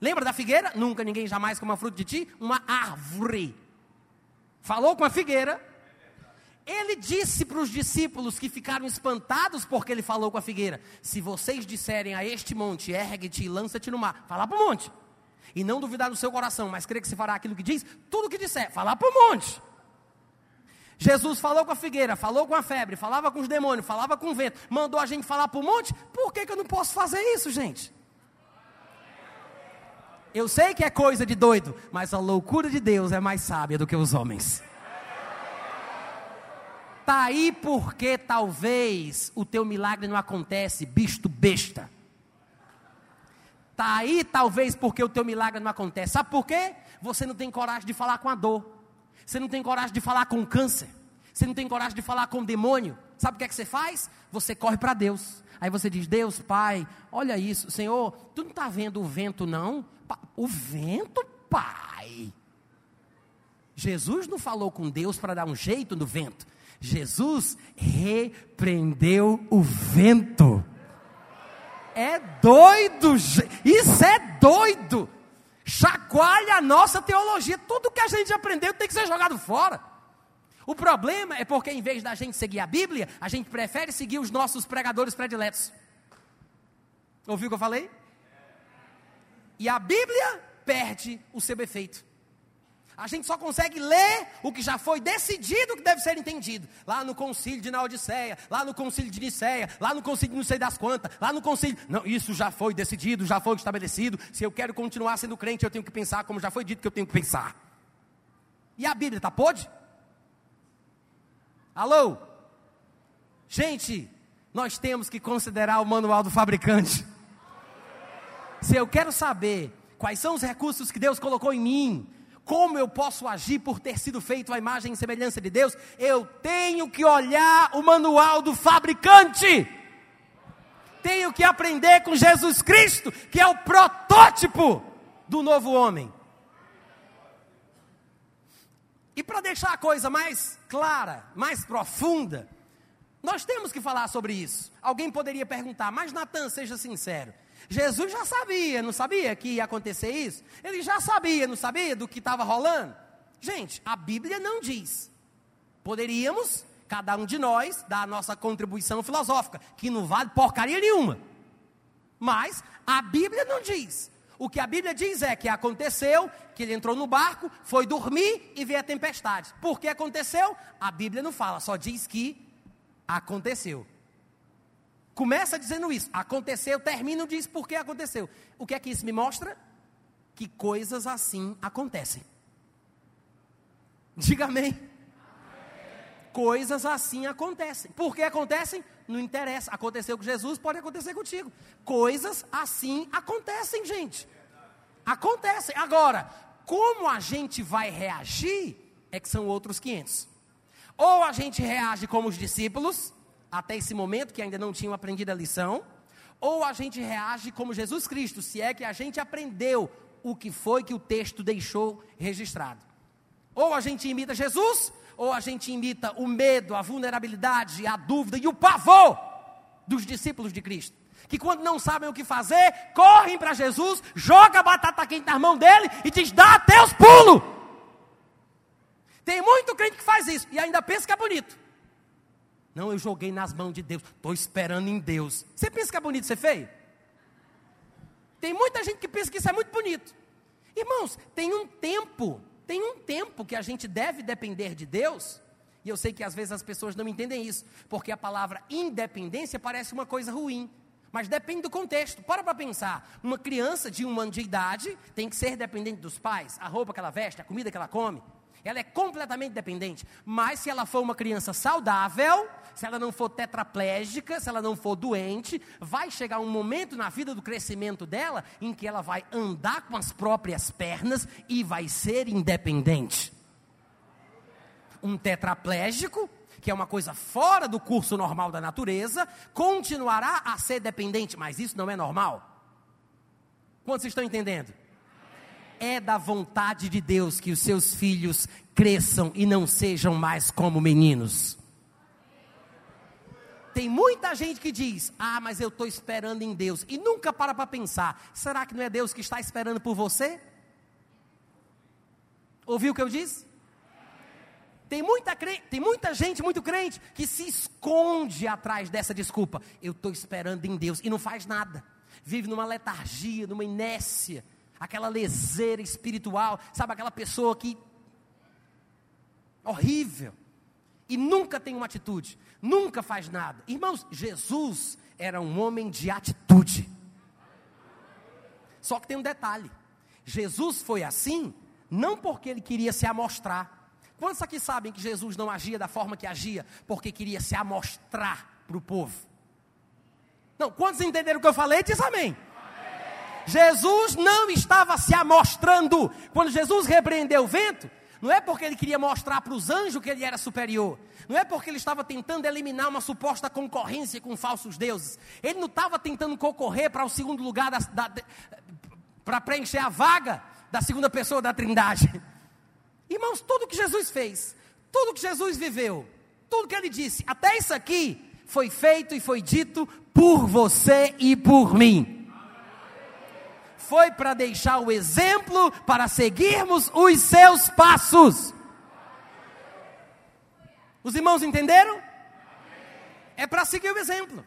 Lembra da figueira? Nunca ninguém jamais coma fruto de ti? Uma árvore. Falou com a figueira. Ele disse para os discípulos que ficaram espantados porque ele falou com a figueira: Se vocês disserem a este monte, ergue-te e lança-te no mar, falar para o monte. E não duvidar no seu coração, mas crer que se fará aquilo que diz, tudo o que disser, falar para o monte. Jesus falou com a figueira, falou com a febre, falava com os demônios, falava com o vento, mandou a gente falar para o monte, por que, que eu não posso fazer isso, gente? Eu sei que é coisa de doido, mas a loucura de Deus é mais sábia do que os homens. Tá aí porque talvez o teu milagre não acontece, bicho besta. Tá aí talvez porque o teu milagre não acontece. Sabe por quê? Você não tem coragem de falar com a dor. Você não tem coragem de falar com o câncer. Você não tem coragem de falar com o demônio. Sabe o que é que você faz? Você corre para Deus. Aí você diz: Deus, Pai, olha isso, Senhor, tu não está vendo o vento, não? O vento, Pai. Jesus não falou com Deus para dar um jeito no vento. Jesus repreendeu o vento. É doido, isso é doido chacoalha a nossa teologia. Tudo que a gente aprendeu tem que ser jogado fora. O problema é porque, em vez da gente seguir a Bíblia, a gente prefere seguir os nossos pregadores prediletos. Ouviu o que eu falei? E a Bíblia perde o seu efeito. A gente só consegue ler o que já foi decidido que deve ser entendido. Lá no concílio de Naodiceia, lá no concílio de Niceia, lá no concílio de não sei das quantas, lá no concílio. Não, isso já foi decidido, já foi estabelecido. Se eu quero continuar sendo crente, eu tenho que pensar como já foi dito que eu tenho que pensar. E a Bíblia está pode? Alô? Gente, nós temos que considerar o manual do fabricante. Se eu quero saber quais são os recursos que Deus colocou em mim, como eu posso agir por ter sido feito à imagem e semelhança de Deus? Eu tenho que olhar o manual do fabricante. Tenho que aprender com Jesus Cristo, que é o protótipo do novo homem. E para deixar a coisa mais clara, mais profunda, nós temos que falar sobre isso. Alguém poderia perguntar, mas Natan, seja sincero, Jesus já sabia, não sabia que ia acontecer isso? Ele já sabia, não sabia do que estava rolando? Gente, a Bíblia não diz. Poderíamos, cada um de nós, dar a nossa contribuição filosófica, que não vale porcaria nenhuma. Mas a Bíblia não diz. O que a Bíblia diz é que aconteceu, que ele entrou no barco, foi dormir e veio a tempestade. Por que aconteceu? A Bíblia não fala, só diz que aconteceu. Começa dizendo isso, aconteceu, termina diz por que aconteceu. O que é que isso me mostra? Que coisas assim acontecem. Diga amém. amém. Coisas assim acontecem. Por que acontecem? Não interessa. Aconteceu com Jesus, pode acontecer contigo. Coisas assim acontecem, gente. Acontecem. Agora, como a gente vai reagir, é que são outros 500. Ou a gente reage como os discípulos, até esse momento, que ainda não tinham aprendido a lição, ou a gente reage como Jesus Cristo, se é que a gente aprendeu o que foi que o texto deixou registrado. Ou a gente imita Jesus, ou a gente imita o medo, a vulnerabilidade, a dúvida e o pavor dos discípulos de Cristo. Que quando não sabem o que fazer, correm para Jesus, joga a batata quente na mão dele e diz: dá até os pulos. Tem muito crente que faz isso e ainda pensa que é bonito. Não, eu joguei nas mãos de Deus. Estou esperando em Deus. Você pensa que é bonito ser feio? Tem muita gente que pensa que isso é muito bonito. Irmãos, tem um tempo, tem um tempo que a gente deve depender de Deus. E eu sei que às vezes as pessoas não entendem isso, porque a palavra independência parece uma coisa ruim. Mas depende do contexto. Para para pensar. Uma criança de um ano de idade tem que ser dependente dos pais, a roupa que ela veste, a comida que ela come. Ela é completamente dependente. Mas se ela for uma criança saudável, se ela não for tetraplégica, se ela não for doente, vai chegar um momento na vida do crescimento dela em que ela vai andar com as próprias pernas e vai ser independente. Um tetraplégico, que é uma coisa fora do curso normal da natureza, continuará a ser dependente, mas isso não é normal. Quantos estão entendendo? É da vontade de Deus que os seus filhos cresçam e não sejam mais como meninos. Tem muita gente que diz: Ah, mas eu estou esperando em Deus. E nunca para para pensar: será que não é Deus que está esperando por você? Ouviu o que eu disse? Tem muita, tem muita gente muito crente que se esconde atrás dessa desculpa. Eu estou esperando em Deus e não faz nada. Vive numa letargia, numa inércia, aquela leseira espiritual, sabe aquela pessoa que horrível e nunca tem uma atitude, nunca faz nada. Irmãos, Jesus era um homem de atitude. Só que tem um detalhe: Jesus foi assim, não porque ele queria se amostrar. Quantos aqui sabem que Jesus não agia da forma que agia, porque queria se amostrar para o povo? Não, quantos entenderam o que eu falei? Diz amém. Jesus não estava se amostrando. Quando Jesus repreendeu o vento, não é porque ele queria mostrar para os anjos que ele era superior. Não é porque ele estava tentando eliminar uma suposta concorrência com falsos deuses. Ele não estava tentando concorrer para o segundo lugar, para preencher a vaga da segunda pessoa da trindade. Irmãos, tudo que Jesus fez, tudo que Jesus viveu, tudo que ele disse, até isso aqui, foi feito e foi dito por você e por mim foi para deixar o exemplo para seguirmos os seus passos. Os irmãos entenderam? É para seguir o exemplo.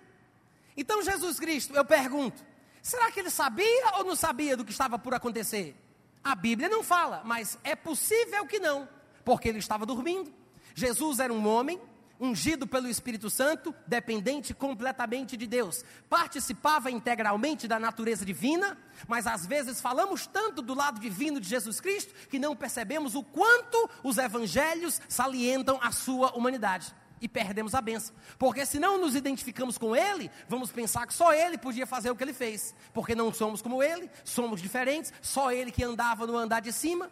Então, Jesus Cristo, eu pergunto: será que ele sabia ou não sabia do que estava por acontecer? A Bíblia não fala, mas é possível que não, porque ele estava dormindo. Jesus era um homem ungido pelo Espírito Santo, dependente completamente de Deus. Participava integralmente da natureza divina, mas às vezes falamos tanto do lado divino de Jesus Cristo que não percebemos o quanto os evangelhos salientam a sua humanidade. E perdemos a benção. Porque se não nos identificamos com Ele, vamos pensar que só Ele podia fazer o que Ele fez. Porque não somos como Ele, somos diferentes, só Ele que andava no andar de cima.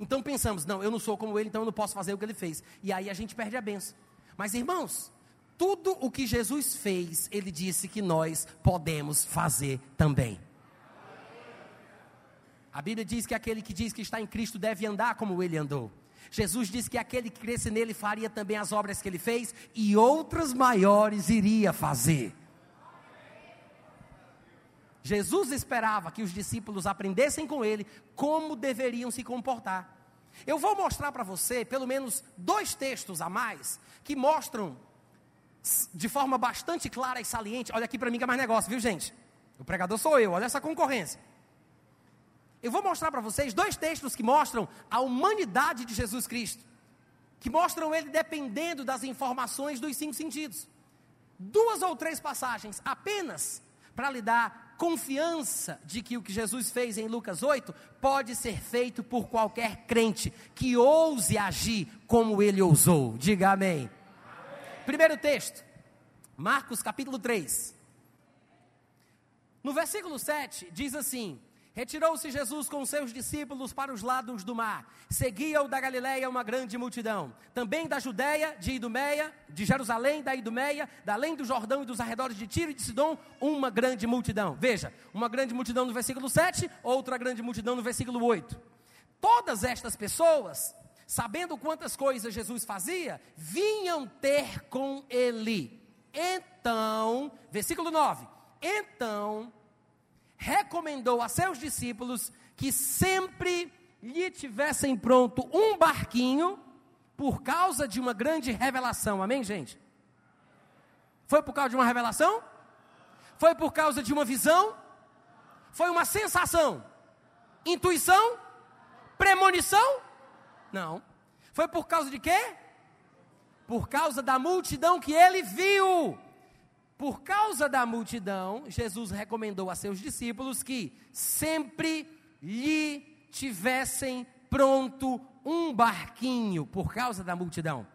Então pensamos, não, eu não sou como ele, então eu não posso fazer o que ele fez. E aí a gente perde a benção. Mas irmãos, tudo o que Jesus fez, ele disse que nós podemos fazer também. A Bíblia diz que aquele que diz que está em Cristo deve andar como ele andou. Jesus disse que aquele que cresce nele faria também as obras que ele fez e outras maiores iria fazer. Jesus esperava que os discípulos aprendessem com ele como deveriam se comportar. Eu vou mostrar para você pelo menos dois textos a mais que mostram de forma bastante clara e saliente. Olha aqui para mim que é mais negócio, viu gente? O pregador sou eu, olha essa concorrência. Eu vou mostrar para vocês dois textos que mostram a humanidade de Jesus Cristo, que mostram ele dependendo das informações dos cinco sentidos. Duas ou três passagens apenas para lhe dar confiança de que o que Jesus fez em Lucas 8 pode ser feito por qualquer crente que ouse agir como ele ousou. Diga amém. amém. Primeiro texto, Marcos capítulo 3. No versículo 7 diz assim: Retirou-se Jesus com seus discípulos para os lados do mar. Seguia-o da Galiléia uma grande multidão. Também da Judéia, de Idumeia, de Jerusalém, da Idumeia, da além do Jordão e dos arredores de Tiro e de Sidom, uma grande multidão. Veja, uma grande multidão no versículo 7, outra grande multidão no versículo 8. Todas estas pessoas, sabendo quantas coisas Jesus fazia, vinham ter com ele. Então, versículo 9. Então, recomendou a seus discípulos que sempre lhe tivessem pronto um barquinho por causa de uma grande revelação. Amém, gente? Foi por causa de uma revelação? Foi por causa de uma visão? Foi uma sensação? Intuição? Premonição? Não. Foi por causa de quê? Por causa da multidão que ele viu. Por causa da multidão, Jesus recomendou a seus discípulos que sempre lhe tivessem pronto um barquinho, por causa da multidão,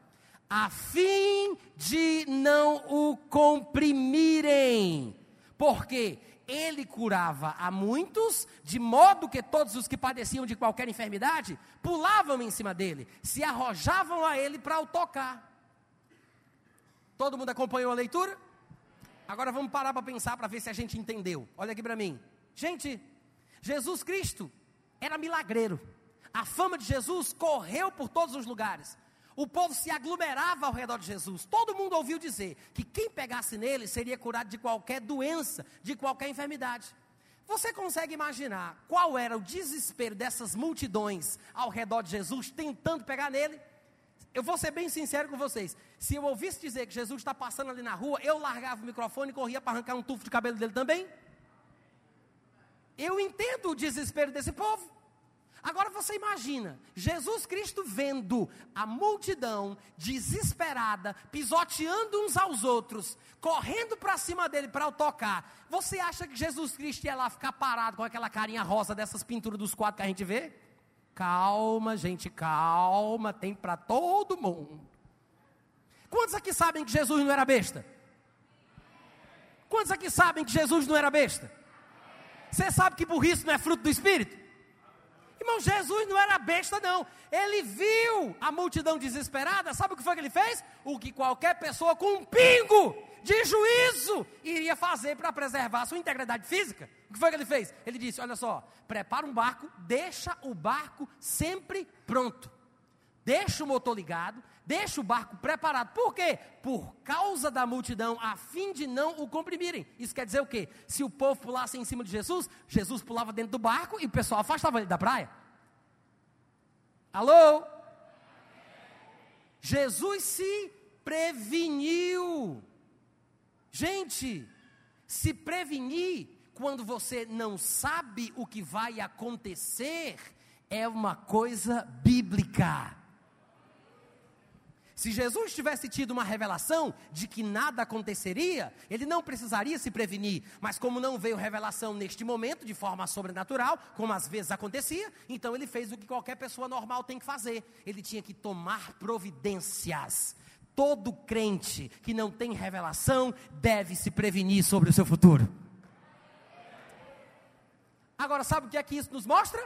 a fim de não o comprimirem. Porque ele curava a muitos, de modo que todos os que padeciam de qualquer enfermidade pulavam em cima dele, se arrojavam a ele para o tocar. Todo mundo acompanhou a leitura? Agora vamos parar para pensar para ver se a gente entendeu. Olha aqui para mim. Gente, Jesus Cristo era milagreiro. A fama de Jesus correu por todos os lugares. O povo se aglomerava ao redor de Jesus. Todo mundo ouviu dizer que quem pegasse nele seria curado de qualquer doença, de qualquer enfermidade. Você consegue imaginar qual era o desespero dessas multidões ao redor de Jesus tentando pegar nele? Eu vou ser bem sincero com vocês. Se eu ouvisse dizer que Jesus está passando ali na rua, eu largava o microfone e corria para arrancar um tufo de cabelo dele também. Eu entendo o desespero desse povo. Agora você imagina, Jesus Cristo vendo a multidão desesperada, pisoteando uns aos outros, correndo para cima dele para o tocar. Você acha que Jesus Cristo ia lá ficar parado com aquela carinha rosa dessas pinturas dos quadros que a gente vê? Calma, gente, calma, tem para todo mundo. Quantos aqui sabem que Jesus não era besta? Quantos aqui sabem que Jesus não era besta? Você sabe que burrice não é fruto do Espírito? Irmão, Jesus não era besta, não. Ele viu a multidão desesperada, sabe o que foi que ele fez? O que qualquer pessoa com um pingo de juízo iria fazer para preservar sua integridade física. O que foi que ele fez? Ele disse: Olha só, prepara um barco, deixa o barco sempre pronto. Deixa o motor ligado, deixa o barco preparado. Por quê? Por causa da multidão, a fim de não o comprimirem. Isso quer dizer o quê? Se o povo pulasse em cima de Jesus, Jesus pulava dentro do barco e o pessoal afastava ele da praia. Alô? Jesus se preveniu. Gente, se prevenir quando você não sabe o que vai acontecer é uma coisa bíblica. Se Jesus tivesse tido uma revelação de que nada aconteceria, ele não precisaria se prevenir. Mas como não veio revelação neste momento, de forma sobrenatural, como às vezes acontecia, então ele fez o que qualquer pessoa normal tem que fazer. Ele tinha que tomar providências. Todo crente que não tem revelação deve se prevenir sobre o seu futuro. Agora, sabe o que é que isso nos mostra?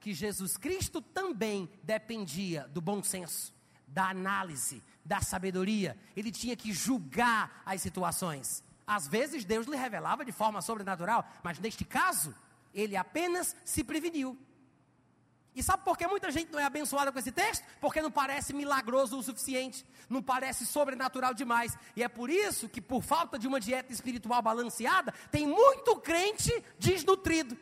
Que Jesus Cristo também dependia do bom senso da análise, da sabedoria. Ele tinha que julgar as situações. Às vezes Deus lhe revelava de forma sobrenatural, mas neste caso, ele apenas se preveniu. E sabe por que muita gente não é abençoada com esse texto? Porque não parece milagroso o suficiente, não parece sobrenatural demais. E é por isso que, por falta de uma dieta espiritual balanceada, tem muito crente desnutrido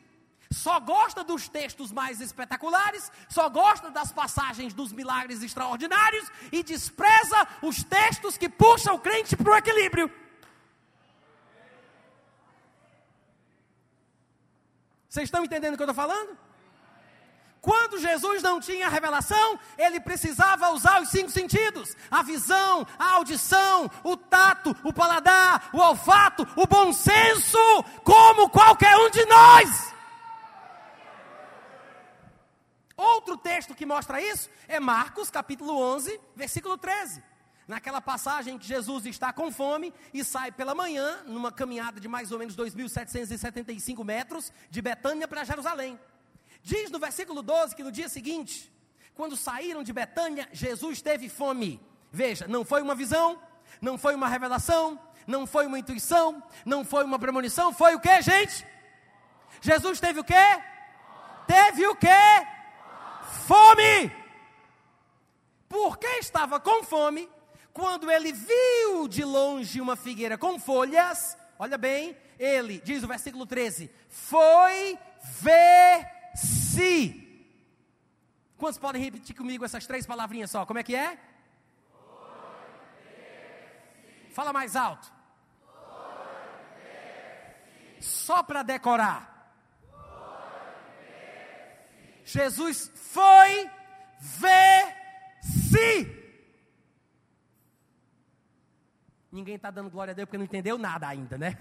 só gosta dos textos mais espetaculares, só gosta das passagens dos milagres extraordinários e despreza os textos que puxam o crente para o equilíbrio. Vocês estão entendendo o que eu estou falando? Quando Jesus não tinha revelação, ele precisava usar os cinco sentidos: a visão, a audição, o tato, o paladar, o olfato, o bom senso, como qualquer um de nós. Outro texto que mostra isso é Marcos, capítulo 11, versículo 13. Naquela passagem que Jesus está com fome e sai pela manhã, numa caminhada de mais ou menos 2.775 metros, de Betânia para Jerusalém. Diz no versículo 12 que no dia seguinte, quando saíram de Betânia, Jesus teve fome. Veja, não foi uma visão, não foi uma revelação, não foi uma intuição, não foi uma premonição, foi o que, gente? Jesus teve o que? Teve o que? fome. Porque estava com fome, quando ele viu de longe uma figueira com folhas, olha bem, ele, diz o versículo 13: foi ver-se. Quantos podem repetir comigo essas três palavrinhas só? Como é que é? Fala mais alto. Só para decorar. Jesus foi ver-se. Ninguém está dando glória a Deus porque não entendeu nada ainda, né?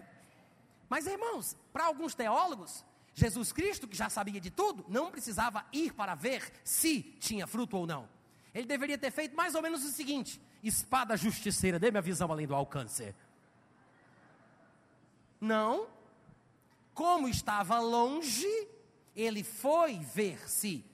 Mas irmãos, para alguns teólogos, Jesus Cristo, que já sabia de tudo, não precisava ir para ver se tinha fruto ou não. Ele deveria ter feito mais ou menos o seguinte: espada justiceira, dê minha visão além do alcance. Não. Como estava longe, ele foi ver se.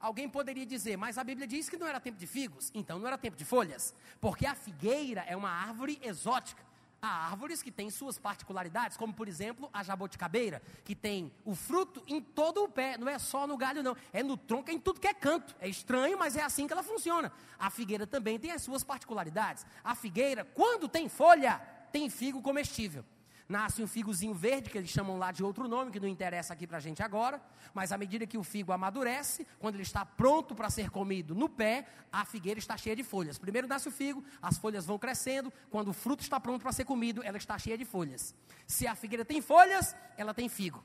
Alguém poderia dizer, mas a Bíblia diz que não era tempo de figos, então não era tempo de folhas, porque a figueira é uma árvore exótica. Há árvores que têm suas particularidades, como por exemplo a jabuticabeira, que tem o fruto em todo o pé, não é só no galho, não, é no tronco, é em tudo que é canto. É estranho, mas é assim que ela funciona. A figueira também tem as suas particularidades. A figueira, quando tem folha, tem figo comestível nasce um figozinho verde, que eles chamam lá de outro nome, que não interessa aqui para a gente agora, mas à medida que o figo amadurece, quando ele está pronto para ser comido no pé, a figueira está cheia de folhas. Primeiro nasce o figo, as folhas vão crescendo, quando o fruto está pronto para ser comido, ela está cheia de folhas. Se a figueira tem folhas, ela tem figo.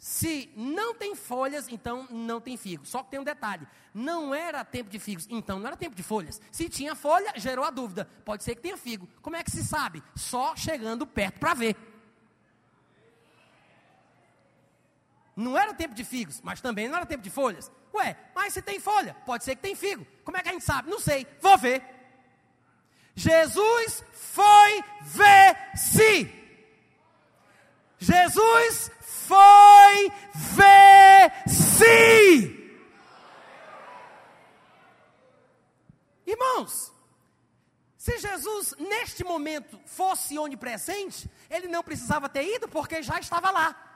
Se não tem folhas, então não tem figo. Só que tem um detalhe: não era tempo de figos, então não era tempo de folhas. Se tinha folha, gerou a dúvida. Pode ser que tenha figo. Como é que se sabe? Só chegando perto para ver. Não era tempo de figos, mas também não era tempo de folhas. Ué, mas se tem folha, pode ser que tem figo. Como é que a gente sabe? Não sei, vou ver. Jesus foi ver se. Jesus foi ver se. Irmãos, se Jesus neste momento fosse onipresente, ele não precisava ter ido porque já estava lá.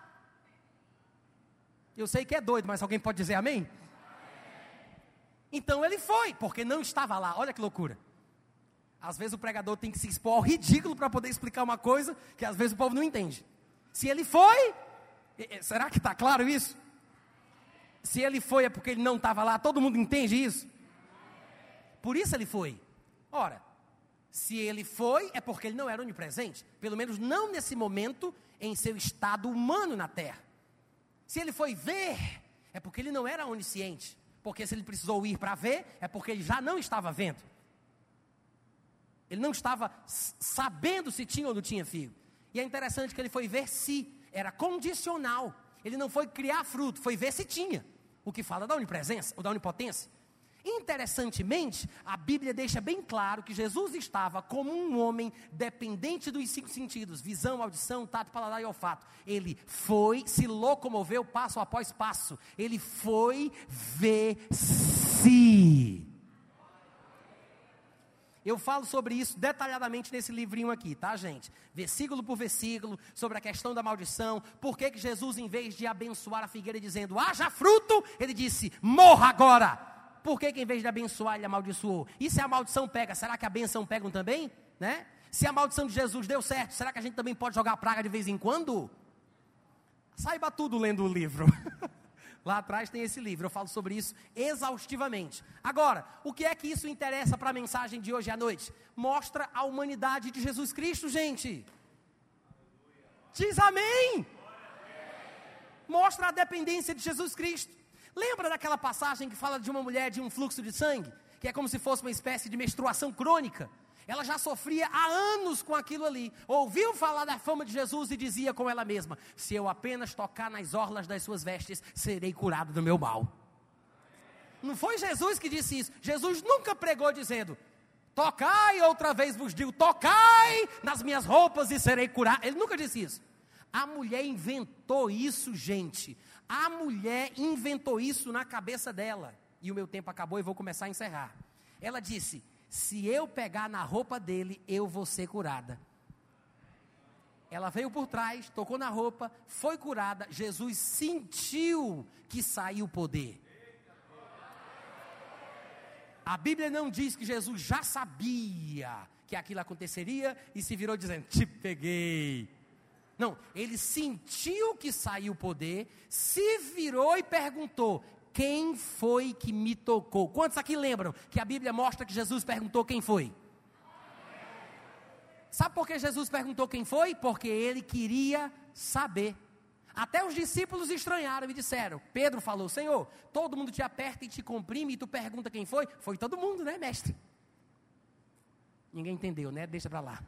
Eu sei que é doido, mas alguém pode dizer amém? Então ele foi, porque não estava lá. Olha que loucura. Às vezes o pregador tem que se expor ao ridículo para poder explicar uma coisa que às vezes o povo não entende. Se ele foi, será que está claro isso? Se ele foi é porque ele não estava lá, todo mundo entende isso? Por isso ele foi. Ora, se ele foi, é porque ele não era onipresente. Pelo menos não nesse momento em seu estado humano na terra. Se ele foi ver, é porque ele não era onisciente. Porque se ele precisou ir para ver, é porque ele já não estava vendo. Ele não estava sabendo se tinha ou não tinha filho. E é interessante que ele foi ver se, era condicional. Ele não foi criar fruto, foi ver se tinha. O que fala da onipresença ou da onipotência. Interessantemente, a Bíblia deixa bem claro que Jesus estava como um homem dependente dos cinco sentidos: visão, audição, tato, paladar e olfato. Ele foi, se locomoveu passo após passo. Ele foi ver-se. Eu falo sobre isso detalhadamente nesse livrinho aqui, tá, gente? Versículo por versículo, sobre a questão da maldição. Por que Jesus, em vez de abençoar a figueira dizendo, haja fruto, ele disse, morra agora por que, que em vez de abençoar, ele amaldiçoou? E se a maldição pega, será que a benção pegam também? Né? Se a maldição de Jesus deu certo, será que a gente também pode jogar praga de vez em quando? Saiba tudo lendo o livro. Lá atrás tem esse livro, eu falo sobre isso exaustivamente. Agora, o que é que isso interessa para a mensagem de hoje à noite? Mostra a humanidade de Jesus Cristo, gente. Diz amém. Mostra a dependência de Jesus Cristo. Lembra daquela passagem que fala de uma mulher de um fluxo de sangue? Que é como se fosse uma espécie de menstruação crônica. Ela já sofria há anos com aquilo ali. Ouviu falar da fama de Jesus e dizia com ela mesma: Se eu apenas tocar nas orlas das suas vestes, serei curado do meu mal. Não foi Jesus que disse isso. Jesus nunca pregou dizendo: Tocai, outra vez vos digo, tocai nas minhas roupas e serei curado. Ele nunca disse isso. A mulher inventou isso, gente. A mulher inventou isso na cabeça dela. E o meu tempo acabou e vou começar a encerrar. Ela disse: Se eu pegar na roupa dele, eu vou ser curada. Ela veio por trás, tocou na roupa, foi curada. Jesus sentiu que saiu o poder. A Bíblia não diz que Jesus já sabia que aquilo aconteceria e se virou dizendo: Te peguei. Não, ele sentiu que saiu o poder, se virou e perguntou: Quem foi que me tocou? Quantos aqui lembram que a Bíblia mostra que Jesus perguntou quem foi? Sabe por que Jesus perguntou quem foi? Porque ele queria saber. Até os discípulos estranharam e disseram: Pedro falou, Senhor, todo mundo te aperta e te comprime e tu pergunta quem foi? Foi todo mundo, né, mestre? Ninguém entendeu, né? Deixa para lá.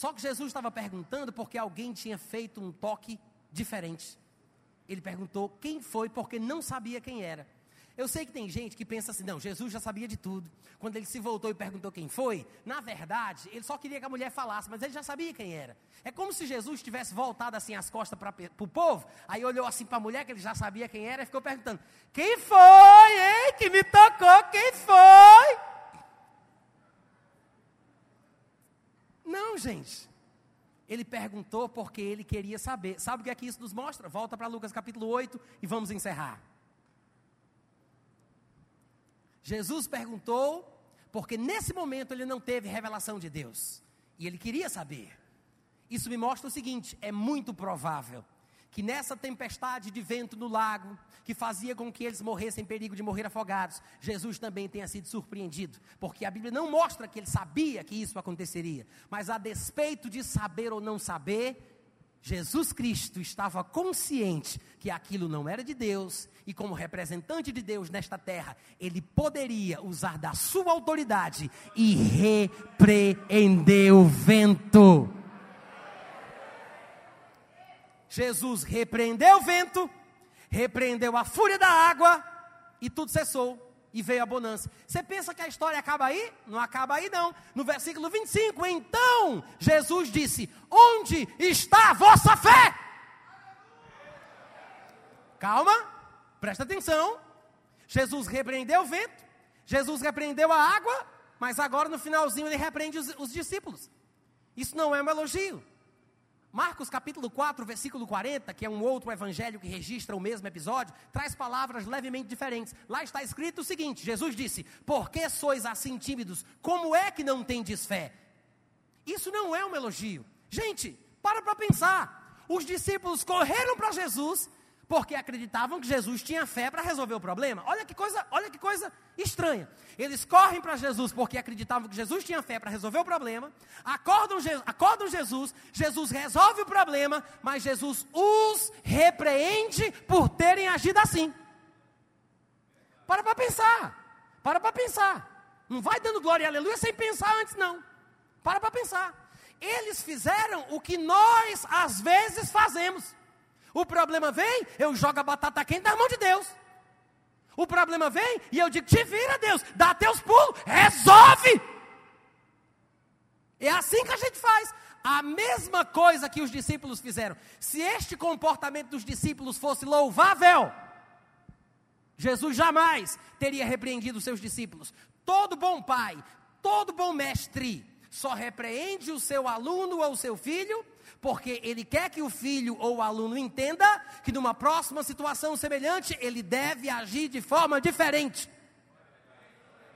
Só que Jesus estava perguntando porque alguém tinha feito um toque diferente. Ele perguntou quem foi, porque não sabia quem era. Eu sei que tem gente que pensa assim, não, Jesus já sabia de tudo. Quando ele se voltou e perguntou quem foi, na verdade, ele só queria que a mulher falasse, mas ele já sabia quem era. É como se Jesus tivesse voltado assim as costas para o povo, aí olhou assim para a mulher, que ele já sabia quem era, e ficou perguntando: Quem foi, hein, que me tocou? Quem foi? Não, gente. Ele perguntou porque ele queria saber. Sabe o que é que isso nos mostra? Volta para Lucas capítulo 8 e vamos encerrar. Jesus perguntou, porque nesse momento ele não teve revelação de Deus. E ele queria saber. Isso me mostra o seguinte: é muito provável que nessa tempestade de vento no lago, que fazia com que eles morressem em perigo de morrer afogados, Jesus também tenha sido surpreendido, porque a Bíblia não mostra que ele sabia que isso aconteceria, mas a despeito de saber ou não saber, Jesus Cristo estava consciente que aquilo não era de Deus e, como representante de Deus nesta terra, ele poderia usar da sua autoridade e repreender o vento. Jesus repreendeu o vento, repreendeu a fúria da água e tudo cessou e veio a bonança. Você pensa que a história acaba aí? Não acaba aí, não. No versículo 25, então Jesus disse: Onde está a vossa fé? Calma, presta atenção. Jesus repreendeu o vento, Jesus repreendeu a água, mas agora no finalzinho ele repreende os, os discípulos. Isso não é um elogio. Marcos capítulo 4, versículo 40, que é um outro evangelho que registra o mesmo episódio, traz palavras levemente diferentes. Lá está escrito o seguinte: Jesus disse: Por que sois assim tímidos? Como é que não tendes fé? Isso não é um elogio. Gente, para para pensar. Os discípulos correram para Jesus porque acreditavam que Jesus tinha fé para resolver o problema. Olha que coisa, olha que coisa estranha. Eles correm para Jesus porque acreditavam que Jesus tinha fé para resolver o problema, acordam, acordam Jesus, Jesus resolve o problema, mas Jesus os repreende por terem agido assim. Para para pensar. Para para pensar. Não vai dando glória e aleluia sem pensar antes, não. Para para pensar. Eles fizeram o que nós às vezes fazemos. O problema vem, eu jogo a batata quente na mão de Deus. O problema vem e eu digo: te vira, Deus, dá teus pulos, resolve. É assim que a gente faz. A mesma coisa que os discípulos fizeram. Se este comportamento dos discípulos fosse louvável, Jesus jamais teria repreendido os seus discípulos. Todo bom pai, todo bom mestre, só repreende o seu aluno ou o seu filho porque ele quer que o filho ou o aluno entenda que numa próxima situação semelhante ele deve agir de forma diferente.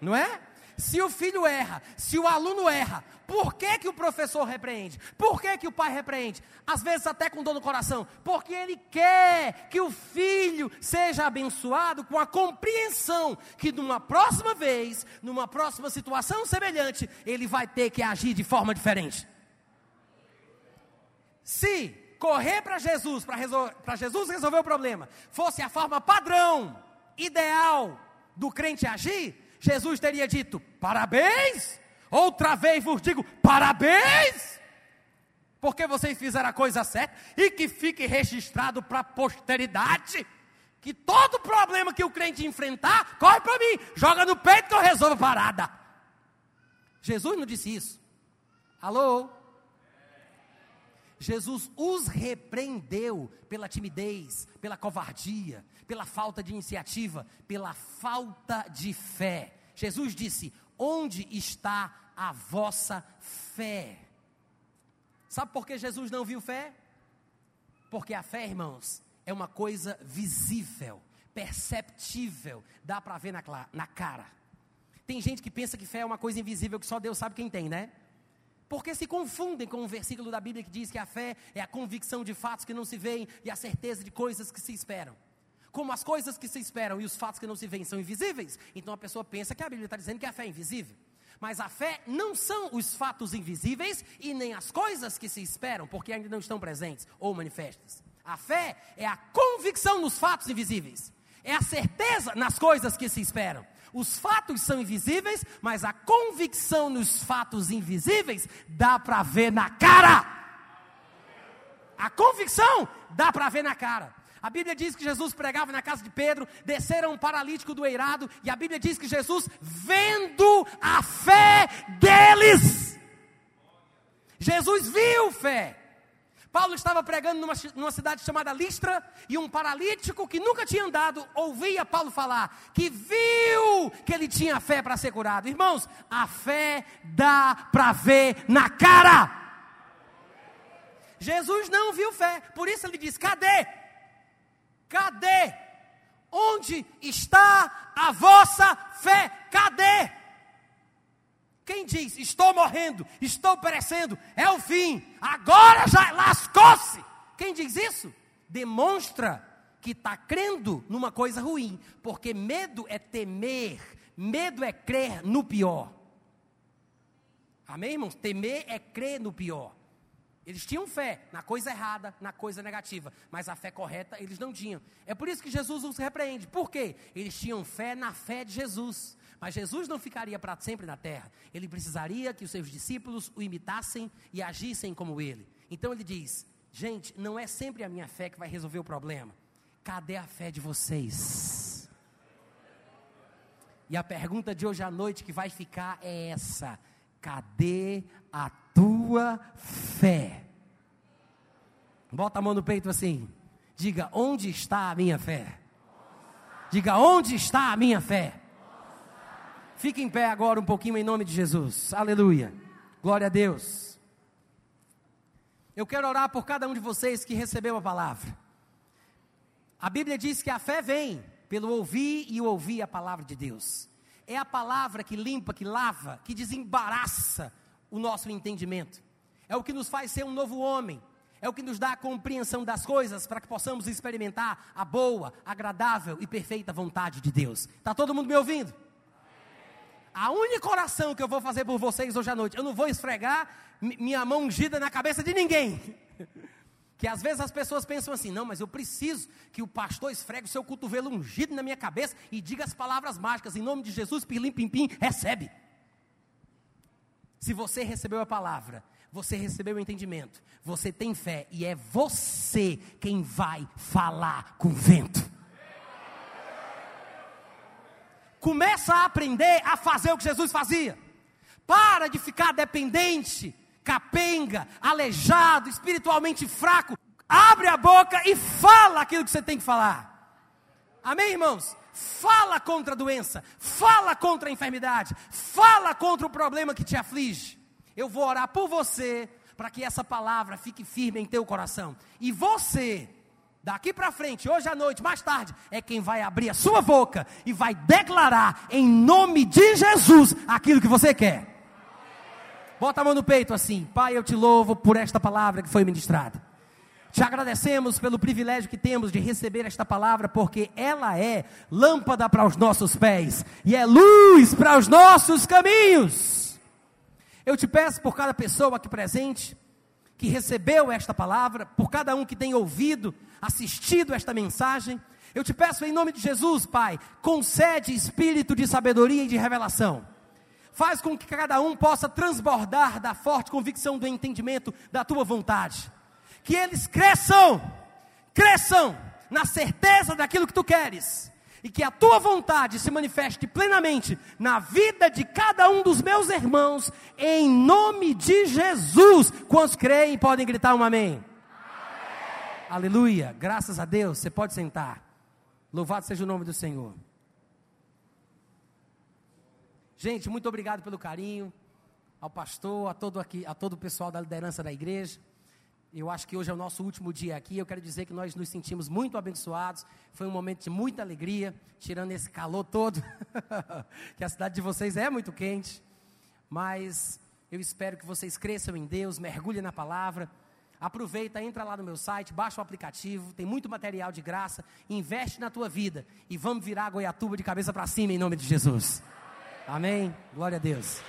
Não é? Se o filho erra, se o aluno erra, por que, que o professor repreende? Por que, que o pai repreende? Às vezes até com dor no coração, porque ele quer que o filho seja abençoado com a compreensão que numa próxima vez, numa próxima situação semelhante, ele vai ter que agir de forma diferente. Se correr para Jesus, para Jesus resolver o problema, fosse a forma padrão, ideal do crente agir, Jesus teria dito: parabéns, outra vez vos digo: parabéns, porque vocês fizeram a coisa certa e que fique registrado para a posteridade. Que todo problema que o crente enfrentar, corre para mim, joga no peito que eu resolvo a parada. Jesus não disse isso. Alô? Jesus os repreendeu pela timidez, pela covardia, pela falta de iniciativa, pela falta de fé. Jesus disse: Onde está a vossa fé? Sabe por que Jesus não viu fé? Porque a fé, irmãos, é uma coisa visível, perceptível, dá para ver na, na cara. Tem gente que pensa que fé é uma coisa invisível que só Deus sabe quem tem, né? Porque se confundem com um versículo da Bíblia que diz que a fé é a convicção de fatos que não se veem e a certeza de coisas que se esperam. Como as coisas que se esperam e os fatos que não se veem são invisíveis, então a pessoa pensa que a Bíblia está dizendo que a fé é invisível. Mas a fé não são os fatos invisíveis e nem as coisas que se esperam, porque ainda não estão presentes ou manifestas. A fé é a convicção nos fatos invisíveis, é a certeza nas coisas que se esperam. Os fatos são invisíveis, mas a convicção nos fatos invisíveis dá para ver na cara. A convicção dá para ver na cara. A Bíblia diz que Jesus pregava na casa de Pedro, desceram um paralítico do eirado, e a Bíblia diz que Jesus, vendo a fé deles, Jesus viu fé. Paulo estava pregando numa, numa, cidade chamada Listra, e um paralítico que nunca tinha andado ouvia Paulo falar, que viu que ele tinha fé para ser curado. Irmãos, a fé dá para ver na cara. Jesus não viu fé, por isso ele diz: cadê? Cadê? Onde está a vossa fé? Cadê? Quem diz, estou morrendo, estou perecendo, é o fim, agora já lascou-se. Quem diz isso? Demonstra que está crendo numa coisa ruim, porque medo é temer, medo é crer no pior. Amém, irmãos? Temer é crer no pior. Eles tinham fé na coisa errada, na coisa negativa, mas a fé correta eles não tinham. É por isso que Jesus os repreende. Por quê? Eles tinham fé na fé de Jesus. Mas Jesus não ficaria para sempre na terra. Ele precisaria que os seus discípulos o imitassem e agissem como ele. Então ele diz: Gente, não é sempre a minha fé que vai resolver o problema. Cadê a fé de vocês? E a pergunta de hoje à noite que vai ficar é essa: Cadê a tua fé? Bota a mão no peito assim. Diga: Onde está a minha fé? Diga: Onde está a minha fé? Fique em pé agora um pouquinho em nome de Jesus. Aleluia. Glória a Deus. Eu quero orar por cada um de vocês que recebeu a palavra. A Bíblia diz que a fé vem pelo ouvir e ouvir a palavra de Deus. É a palavra que limpa, que lava, que desembaraça o nosso entendimento. É o que nos faz ser um novo homem. É o que nos dá a compreensão das coisas para que possamos experimentar a boa, agradável e perfeita vontade de Deus. Está todo mundo me ouvindo? A única oração que eu vou fazer por vocês hoje à noite, eu não vou esfregar minha mão ungida na cabeça de ninguém. Que às vezes as pessoas pensam assim: não, mas eu preciso que o pastor esfregue o seu cotovelo ungido na minha cabeça e diga as palavras mágicas, em nome de Jesus, pilim pim pim, recebe. Se você recebeu a palavra, você recebeu o entendimento, você tem fé e é você quem vai falar com o vento. Começa a aprender a fazer o que Jesus fazia. Para de ficar dependente capenga, aleijado, espiritualmente fraco, abre a boca e fala aquilo que você tem que falar. Amém, irmãos? Fala contra a doença, fala contra a enfermidade, fala contra o problema que te aflige. Eu vou orar por você, para que essa palavra fique firme em teu coração. E você, daqui para frente, hoje à noite, mais tarde, é quem vai abrir a sua boca e vai declarar em nome de Jesus aquilo que você quer. Bota a mão no peito assim. Pai, eu te louvo por esta palavra que foi ministrada. Te agradecemos pelo privilégio que temos de receber esta palavra, porque ela é lâmpada para os nossos pés e é luz para os nossos caminhos. Eu te peço por cada pessoa aqui presente que recebeu esta palavra, por cada um que tem ouvido, assistido esta mensagem, eu te peço em nome de Jesus, Pai, concede espírito de sabedoria e de revelação faz com que cada um possa transbordar da forte convicção do entendimento da tua vontade. Que eles cresçam, cresçam na certeza daquilo que tu queres. E que a tua vontade se manifeste plenamente na vida de cada um dos meus irmãos, em nome de Jesus. Quantos creem podem gritar um amém? amém. Aleluia, graças a Deus. Você pode sentar. Louvado seja o nome do Senhor. Gente, muito obrigado pelo carinho, ao pastor, a todo, aqui, a todo o pessoal da liderança da igreja. Eu acho que hoje é o nosso último dia aqui. Eu quero dizer que nós nos sentimos muito abençoados. Foi um momento de muita alegria, tirando esse calor todo, que a cidade de vocês é muito quente. Mas eu espero que vocês cresçam em Deus, mergulhem na palavra. Aproveita, entra lá no meu site, baixa o aplicativo, tem muito material de graça, investe na tua vida e vamos virar a Goiatuba de cabeça para cima em nome de Jesus. Amém? Glória a Deus.